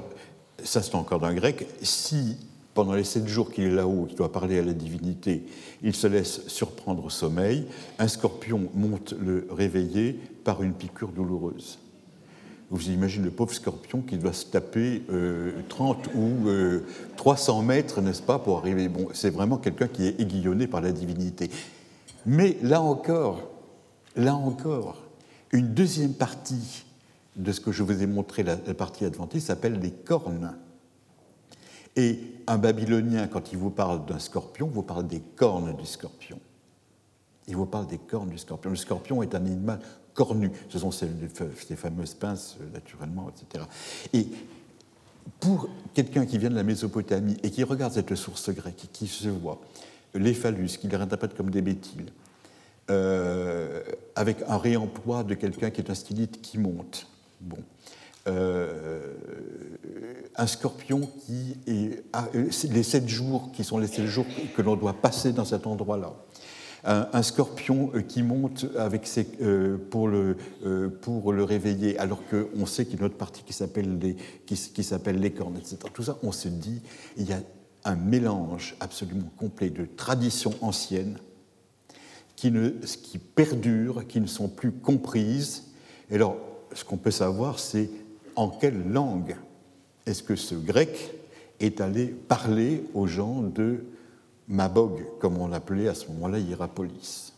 ça c'est encore d'un grec, si pendant les sept jours qu'il est là-haut, qu'il doit parler à la divinité, il se laisse surprendre au sommeil, un scorpion monte le réveiller par une piqûre douloureuse. Vous imaginez le pauvre scorpion qui doit se taper 30 euh, ou 300 euh, mètres, n'est-ce pas, pour arriver. Bon, c'est vraiment quelqu'un qui est aiguillonné par la divinité. Mais là encore, là encore, une deuxième partie de ce que je vous ai montré, la, partie adventiste, s'appelle les cornes. Et un Babylonien, quand il vous parle d'un scorpion, vous parle des cornes du scorpion. Il vous parle des cornes du scorpion. Le scorpion est un animal cornues. Ce sont ces, fameuses pinces, euh, naturellement, etc. Et pour quelqu'un qui vient de la Mésopotamie et qui regarde cette source grecque, qui se voit les phallus, qui les réinterprète comme des bétiles, euh, avec un réemploi de quelqu'un qui est un stylite qui monte. Bon. Euh, un scorpion qui est. les sept jours qui sont les sept jours que l'on doit passer dans cet endroit-là un, scorpion euh, qui monte avec ses, euh, pour, le, euh, pour le réveiller, alors qu'on sait qu'il y a une autre partie qui s'appelle les, qui, les cornes, etc. Tout ça, on se dit, il y a un mélange absolument complet de traditions anciennes qui, ne, qui perdurent, qui ne sont plus comprises. Et alors, ce qu'on peut savoir, c'est en quelle langue est-ce que ce grec est allé parler aux gens de Mabog, comme on l'appelait à ce moment-là Hierapolis,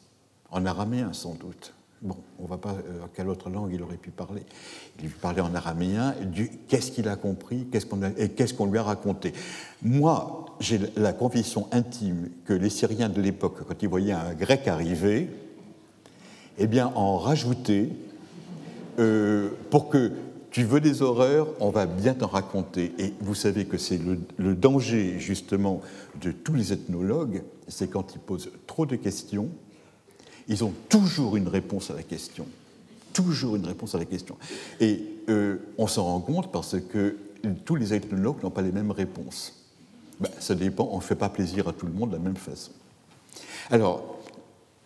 en araméen sans doute. Bon, on ne va pas. Euh, quelle autre langue il aurait pu parler Il parlait en araméen. Qu'est-ce qu'il a compris qu'est-ce qu'on Et qu'est-ce qu'on lui a raconté Moi, j'ai la conviction intime que les Syriens de l'époque, quand ils voyaient un grec arriver, eh bien, en rajoutaient euh, pour que tu veux des horreurs, on va bien t'en raconter. Et vous savez que c'est le, danger, justement, de tous les ethnologues, c'est quand ils posent trop de questions, ils ont toujours une réponse à la question. Toujours une réponse à la question. Et euh, on s'en rend compte parce que tous les ethnologues n'ont pas les mêmes réponses. Ben, ça dépend, on ne fait pas plaisir à tout le monde de la même façon. Alors,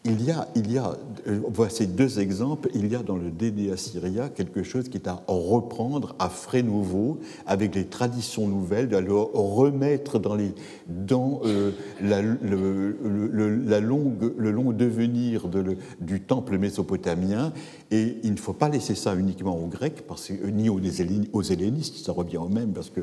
il y a, euh, voici deux exemples, il y a dans le DDA Syria quelque chose qui est à reprendre à frais nouveaux, avec les traditions nouvelles, à le remettre dans, les, euh, la, le, longue, le long devenir de, du temple mésopotamien. Et il ne faut pas laisser ça uniquement aux Grecs, parce que, ni aux, hellénistes, ça revient au même, parce que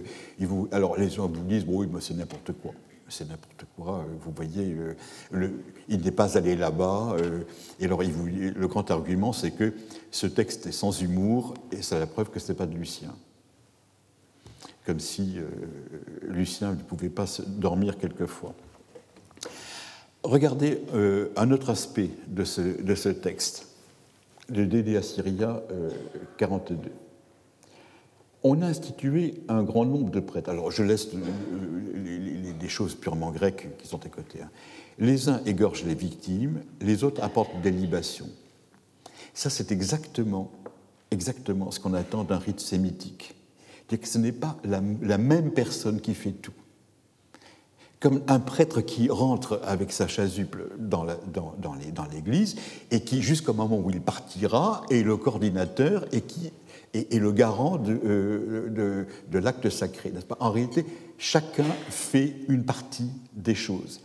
alors les gens vous disent, bon, oui, c'est n'importe quoi c'est n'importe quoi. Euh, vous voyez, euh, il n'est pas allé là-bas. Euh, et alors, le grand argument, c'est que ce texte est sans humour, et c'est la preuve que ce n'est pas de Lucien. Comme si Lucien ne pouvait pas dormir quelquefois. Regardez un autre aspect de ce, de ce texte, le Dédé Assyria 42 on a institué un grand nombre de prêtres. Alors je laisse les, choses purement grecques qui sont à. Hein. Les uns égorgent les victimes, les autres apportent des libations. Ça, c'est exactement, exactement ce qu'on attend d'un rite sémitique. Que ce n'est pas la, même personne qui fait tout. Comme un prêtre qui rentre avec sa chasuble dans l'église et qui, jusqu'au moment où il partira, est le coordinateur et qui est, le garant de, euh, l'acte sacré. En réalité, chacun fait une partie des choses.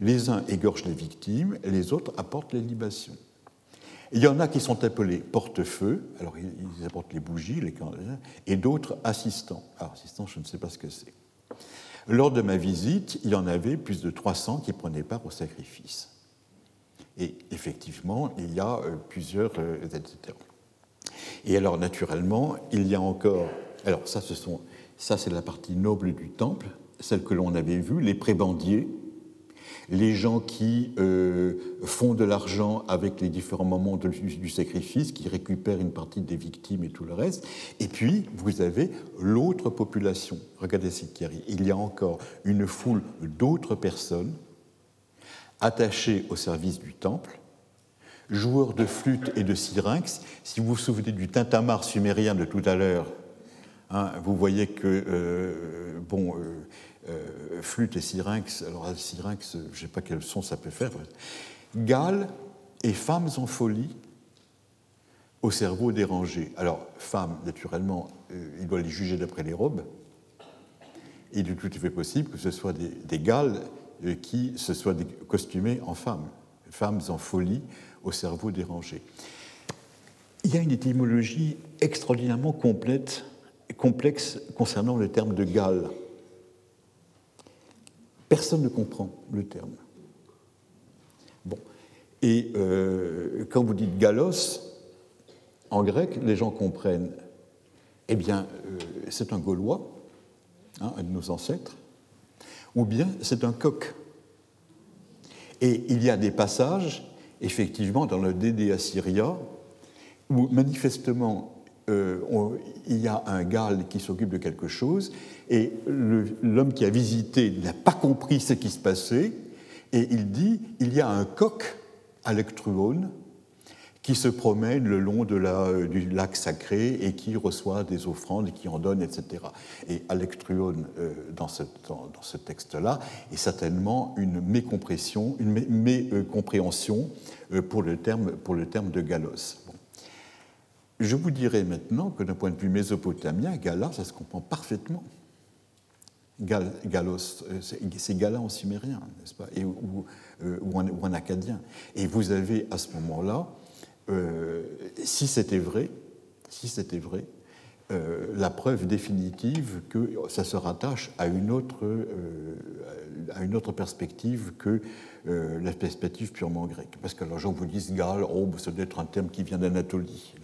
Les uns égorgent les victimes, les autres apportent les libations. Il y en a qui sont appelés porte-feu, alors ils apportent les bougies, les et d'autres assistants. Alors, assistants, je ne sais pas ce que c'est. Lors de ma visite, il y en avait plus de 300 qui prenaient part au sacrifice. Et effectivement, il y a euh, plusieurs, euh, etc. Et alors, naturellement, il y a encore. Alors, ça, ce c'est la partie noble du temple, celle que l'on avait vue, les prébendiers, les gens qui euh, font de l'argent avec les différents moments du, sacrifice, qui récupèrent une partie des victimes et tout le reste. Et puis, vous avez l'autre population. Regardez ce qui arrive. Il y a encore une foule d'autres personnes attachées au service du temple, joueurs de flûte et de syrinx. Si vous vous souvenez du tintamarre sumérien de tout à l'heure, hein, vous voyez que, euh, bon, euh, euh, flûte et syrinx. Alors, syrinx, je ne sais pas quel son ça peut faire. Galles et femmes en folie au cerveau dérangé. Alors, femmes, naturellement, euh, il doit les juger d'après les robes. Il est tout à fait possible que ce soit des, des Galles euh, qui se soient costumés en femmes, femmes en folie au cerveau dérangé. Il y a une étymologie extraordinairement complète, complexe concernant le terme de Galles. Personne ne comprend le terme. Bon. Et euh, quand vous dites galos, en grec, les gens comprennent. Eh bien, euh, c'est un Gaulois, hein, un de nos ancêtres, ou bien c'est un coq. Et il y a des passages, effectivement, dans le Dédé Assyria, où manifestement euh, il y a un Gall qui s'occupe de quelque chose, et l'homme qui a visité n'a pas compris ce qui se passait, et il dit il y a un coq à Lectruone qui se promène le long de la, du lac sacré et qui reçoit des offrandes et qui en donne, etc. Et Alectruone, euh, dans ce, dans, ce texte-là, est certainement une mécompréhension, une mécompréhension euh, pour, le terme, pour le terme de Galos. Je vous dirais maintenant que d'un point de vue mésopotamien, Gala, ça se comprend parfaitement. galos, euh, c'est Gala en sumérien, n'est-ce pas, et, ou, euh, en, acadien. Et vous avez à ce moment-là, euh, si c'était vrai, si c'était vrai, la preuve définitive que ça se rattache à une autre, à une autre perspective que la perspective purement grecque. Parce que les gens vous disent Gal, oh, ça doit être un terme qui vient d'Anatolie.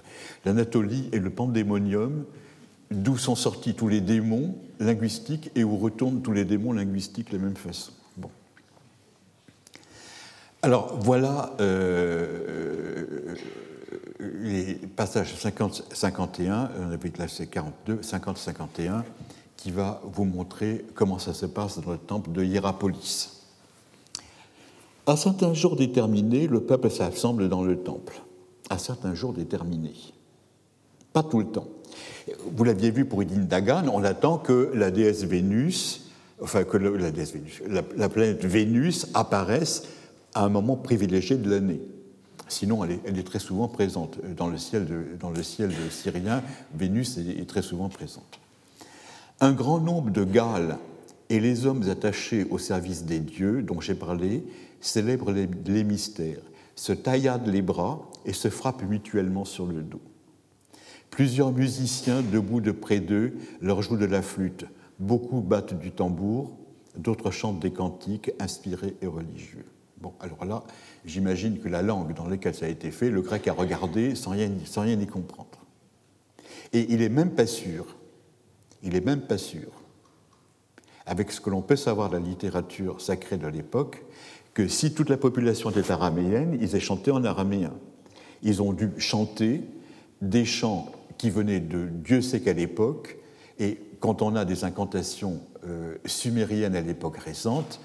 L'Anatolie est le pandémonium d'où sont sortis tous les démons linguistiques et où retournent tous les démons linguistiques de la même façon. Bon. Alors voilà euh, les passages 50, 51, on avait classé 42, 50-51, qui va vous montrer comment ça se passe dans le temple de Hierapolis. À certains jours déterminés, le peuple s'assemble dans le temple. À certains jours déterminés. Pas tout le temps. Vous l'aviez vu pour Idine Dagan, on attend que la déesse Vénus, enfin que la, planète Vénus apparaisse à un moment privilégié de l'année. Sinon, elle est, très souvent présente. Dans le ciel, de, dans le ciel syrien, Vénus est, très souvent présente. Un grand nombre de Galles et les hommes attachés au service des dieux dont j'ai parlé célèbrent les, les mystères, se tailladent les bras et se frappent mutuellement sur le dos. Plusieurs musiciens debout de près d'eux leur jouent de la flûte. Beaucoup battent du tambour, d'autres chantent des cantiques inspirés et religieux. Bon, alors là, j'imagine que la langue dans laquelle ça a été fait, le grec a regardé sans rien, sans rien y comprendre. Et il n'est même pas sûr, il n'est même pas sûr, avec ce que l'on peut savoir de la littérature sacrée de l'époque, que si toute la population était araméenne, ils aient chanté en araméen. Ils ont dû chanter des chants qui venaient de Dieu sait quelle époque, Et quand on a des incantations euh, sumériennes à l'époque récente,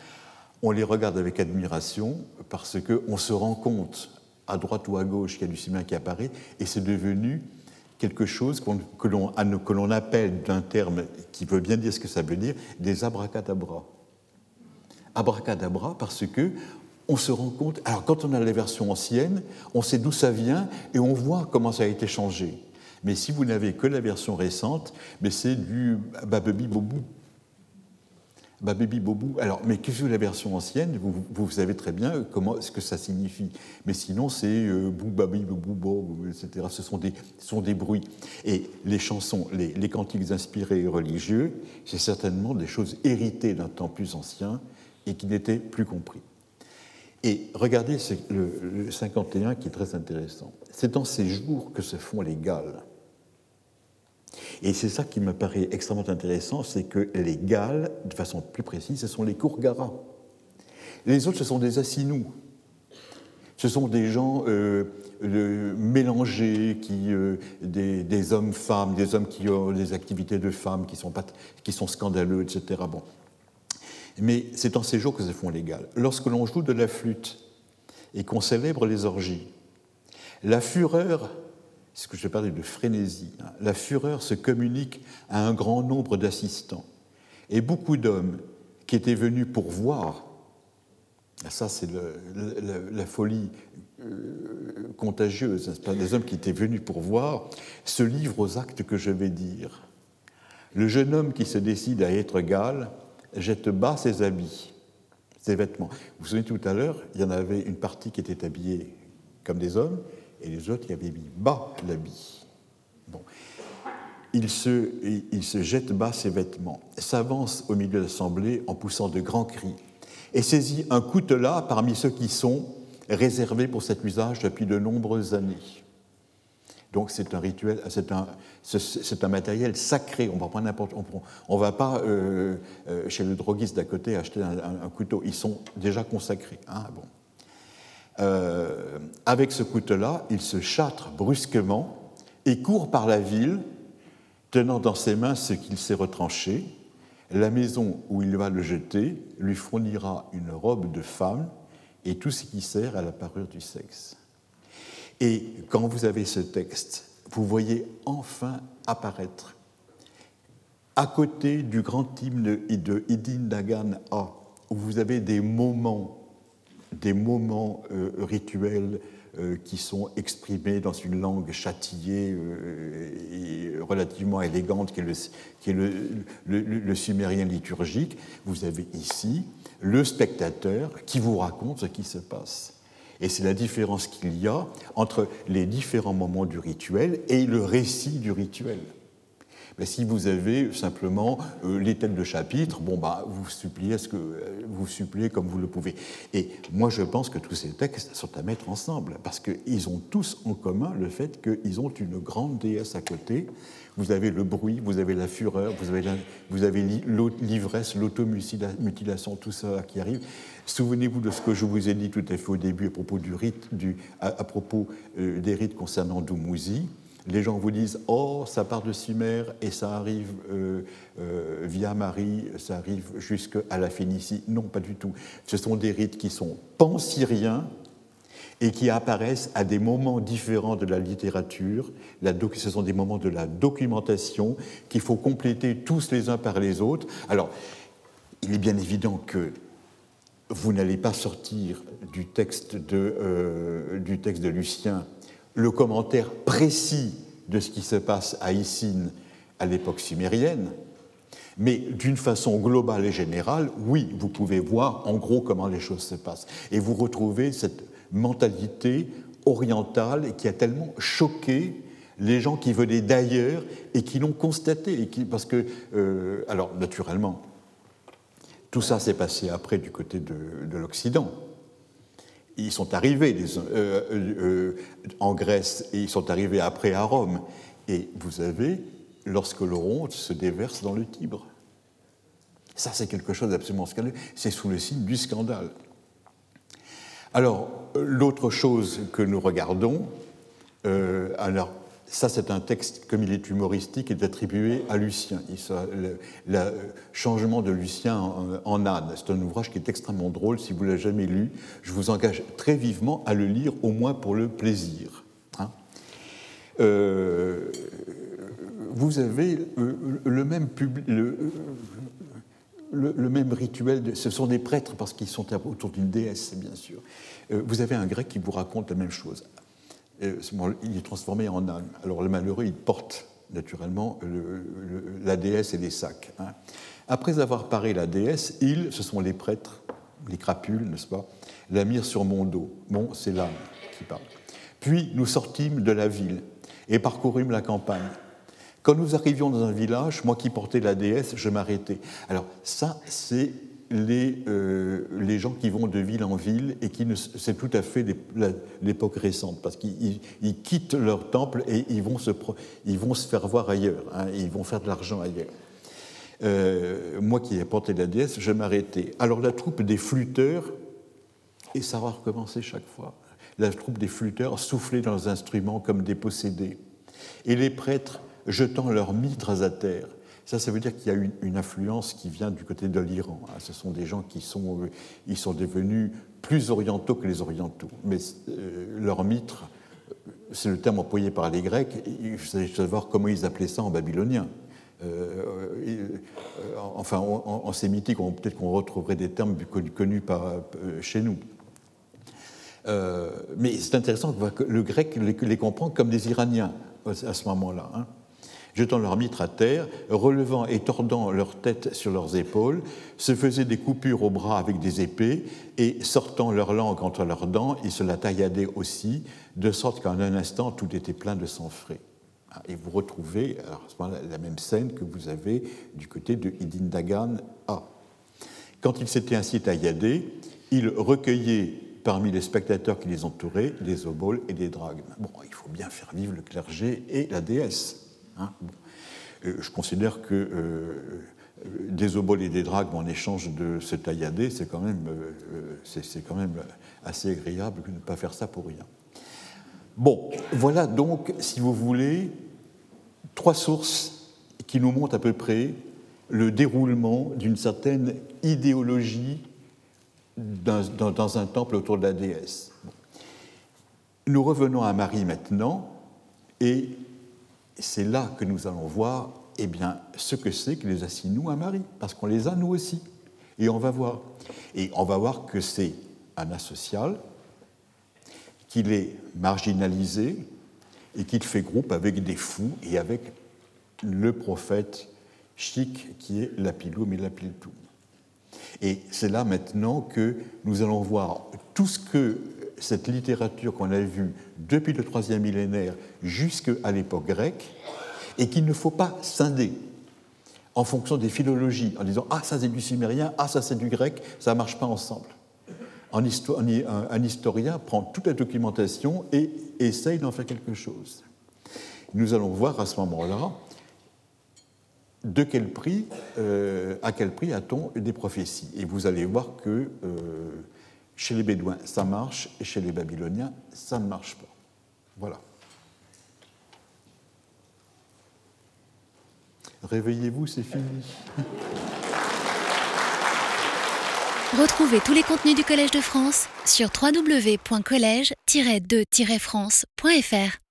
on les regarde avec admiration parce qu'on se rend compte, à droite ou à gauche, qu'il y a du sumérien qui apparaît, et c'est devenu quelque chose que l'on appelle d'un terme qui veut bien dire ce que ça veut dire, des abracadabras. Abracadabra parce que on se rend compte, alors quand on a la version ancienne, on sait d'où ça vient et on voit comment ça a été changé. Mais si vous n'avez que la version récente, c'est du babebi bobou. Babebi bobou. Alors, mais que la version ancienne? Vous, vous, savez très bien comment, ce que ça signifie. Mais sinon, c'est euh, bou babi bobou etc. Ce sont des, sont des bruits. Et les chansons, les, les cantiques inspirés religieux, c'est certainement des choses héritées d'un temps plus ancien et qui n'étaient plus compris. Et regardez le, 51 qui est très intéressant. C'est dans ces jours que se font les Galles. Et c'est ça qui me paraît extrêmement intéressant, c'est que les Galles, de façon plus précise, ce sont les Kourgaras. Les autres, ce sont des Assinous. Ce sont des gens euh, mélangés, qui, euh, des, hommes-femmes, des hommes qui ont des activités de femmes qui sont, pas, qui sont scandaleux, etc. Bon, mais c'est en ces jours que se font légal. Lorsque l'on joue de la flûte et qu'on célèbre les orgies, la fureur, ce que je parlais de frénésie, hein, la fureur se communique à un grand nombre d'assistants. Et beaucoup d'hommes qui étaient venus pour voir, ça c'est la folie euh, contagieuse, des hommes qui étaient venus pour voir, se livrent aux actes que je vais dire. Le jeune homme qui se décide à être Gall jette bas ses habits, ses vêtements. Vous vous souvenez tout à l'heure, il y en avait une partie qui était habillée comme des hommes et les autres qui avaient mis bas l'habit. Bon. Il se, il se jette bas ses vêtements, s'avance au milieu de l'assemblée en poussant de grands cris et saisit un coutelas parmi ceux qui sont réservés pour cet usage depuis de nombreuses années. Donc c'est un rituel, c'est un, c'est un matériel sacré. On va pas n'importe, on, va pas euh, euh, chez le droguiste d'à côté acheter un, couteau. Ils sont déjà consacrés. Hein, bon. Euh, avec ce couteau-là, il se châtre brusquement et court par la ville, tenant dans ses mains ce qu'il s'est retranché. La maison où il va le jeter lui fournira une robe de femme et tout ce qui sert à la parure du sexe. Et quand vous avez ce texte, vous voyez enfin apparaître, à côté du grand hymne de Idin Dagan A, où vous avez des moments, des moments euh, rituels euh, qui sont exprimés dans une langue châtillée euh, et relativement élégante, qui est, le, qui est le, sumérien liturgique, vous avez ici le spectateur qui vous raconte ce qui se passe. Et c'est la différence qu'il y a entre les différents moments du rituel et le récit du rituel. Si vous avez simplement euh, les têtes de chapitre, bon, bah, vous, suppliez euh, vous suppliez comme vous le pouvez. Et moi, je pense que tous ces textes sont à mettre ensemble, parce qu'ils ont tous en commun le fait qu'ils ont une grande déesse à côté. Vous avez le bruit, vous avez la fureur, vous avez, avez l'ivresse, l'automutilation, tout ça qui arrive. Souvenez-vous de ce que je vous ai dit tout à fait au début à, propos euh, des rites concernant Doumouzi. Les gens vous disent Oh, ça part de Sumer et ça arrive euh, euh, via Marie, ça arrive jusqu'à la Phénicie. Non, pas du tout. Ce sont des rites qui sont pan-syriens et qui apparaissent à des moments différents de la littérature. Ce sont des moments de la documentation qu'il faut compléter tous les uns par les autres. Alors, il est bien évident que vous n'allez pas sortir du texte de, euh, du texte de Lucien le commentaire précis de ce qui se passe à Issine à l'époque sumérienne, mais d'une façon globale et générale, oui, vous pouvez voir en gros comment les choses se passent. Et vous retrouvez cette mentalité orientale qui a tellement choqué les gens qui venaient d'ailleurs et qui l'ont constaté. parce que, euh, alors naturellement, tout ça s'est passé après du côté de, l'Occident. Ils sont arrivés euh, euh, en Grèce et ils sont arrivés après à Rome. Et vous avez, lorsque l'Oronte se déverse dans le Tibre. Ça, c'est quelque chose d'absolument scandaleux. C'est sous le signe du scandale. Alors, l'autre chose que nous regardons, euh, alors, ça, c'est un texte, comme il est humoristique, est attribué à Lucien. le, euh, changement de Lucien en, âne, c'est un ouvrage qui est extrêmement drôle. Si vous ne l'avez jamais lu, je vous engage très vivement à le lire, au moins pour le plaisir. Hein. Euh, vous avez euh, le même, le, même rituel, ce sont des prêtres parce qu'ils sont autour d'une déesse, bien sûr. vous avez un grec qui vous raconte la même chose il est transformé en âne. Alors le malheureux, il porte naturellement la déesse et les sacs. Hein. Après avoir paré la déesse, ils, ce sont les prêtres, les crapules, n'est-ce pas, la mirent sur mon dos. Bon, c'est l'âne qui parle. Puis nous sortîmes de la ville et parcourûmes la campagne. Quand nous arrivions dans un village, moi qui portais la déesse, je m'arrêtais. Alors ça, c'est les, euh, les, gens qui vont de ville en ville et qui c'est tout à fait l'époque récente parce qu'ils quittent leur temple et ils vont se, ils vont se faire voir ailleurs, hein, ils vont faire de l'argent ailleurs. Euh, moi qui ai porté la déesse, je m'arrêtais. Alors la troupe des flûteurs, et ça va recommencer chaque fois, la troupe des flûteurs soufflait dans leurs instruments comme des possédés, et les prêtres jetant leurs mitres à terre ça, ça veut dire qu'il y a une, influence qui vient du côté de l'Iran. Hein. Ce sont des gens qui sont, euh, ils sont devenus plus orientaux que les orientaux. Mais euh, leur mitre, euh, c'est le terme employé par les Grecs. Il faut savoir comment ils appelaient ça en babylonien. enfin, en, sémitique, peut-être qu'on retrouverait des termes connus, par, chez nous. mais c'est intéressant que le grec les, les comprend comme des Iraniens à ce moment-là. Hein jetant leur mitre à terre, relevant et tordant leur tête sur leurs épaules, se faisaient des coupures au bras avec des épées, et sortant leur langue entre leurs dents, ils se la tailladaient aussi, de sorte qu'en un instant, tout était plein de sang frais. Ah, et vous retrouvez la même scène que vous avez du côté de Idindagan A. Quand ils s'étaient ainsi tailladés, ils recueillaient parmi les spectateurs qui les entouraient des oboles et des dragnes. Bon, il faut bien faire vivre le clergé et la déesse. Hein. Euh, je considère que euh, des oboles et des dragues en échange de se taillader, c'est quand, même, euh, quand même assez agréable de ne pas faire ça pour rien. Bon, voilà donc, si vous voulez, trois sources qui nous montrent à peu près le déroulement d'une certaine idéologie dans, dans, un temple autour de la déesse. Nous revenons à Marie maintenant, et c'est là que nous allons voir eh bien, ce que c'est que les assis nous à Marie, parce qu'on les a nous aussi. Et on va voir. Et on va voir que c'est un asocial, qu'il est marginalisé et qu'il fait groupe avec des fous et avec le prophète chic qui est l'apilum et l'apiltum. Et c'est là maintenant que nous allons voir tout ce que cette littérature qu'on a vue depuis le troisième millénaire jusqu'à l'époque grecque, et qu'il ne faut pas scinder en fonction des philologies, en disant Ah, ça c'est du sumérien, ah, ça c'est du grec, ça ne marche pas ensemble. Un, historien prend toute la documentation et essaye d'en faire quelque chose. Nous allons voir à ce moment-là de quel prix, euh, à quel prix a-t-on des prophéties. Et vous allez voir que euh, chez les Bédouins, ça marche, et chez les Babyloniens, ça ne marche pas. Voilà. Réveillez-vous, c'est fini. Retrouvez tous les contenus du Collège de France sur www.colège-2-france.fr.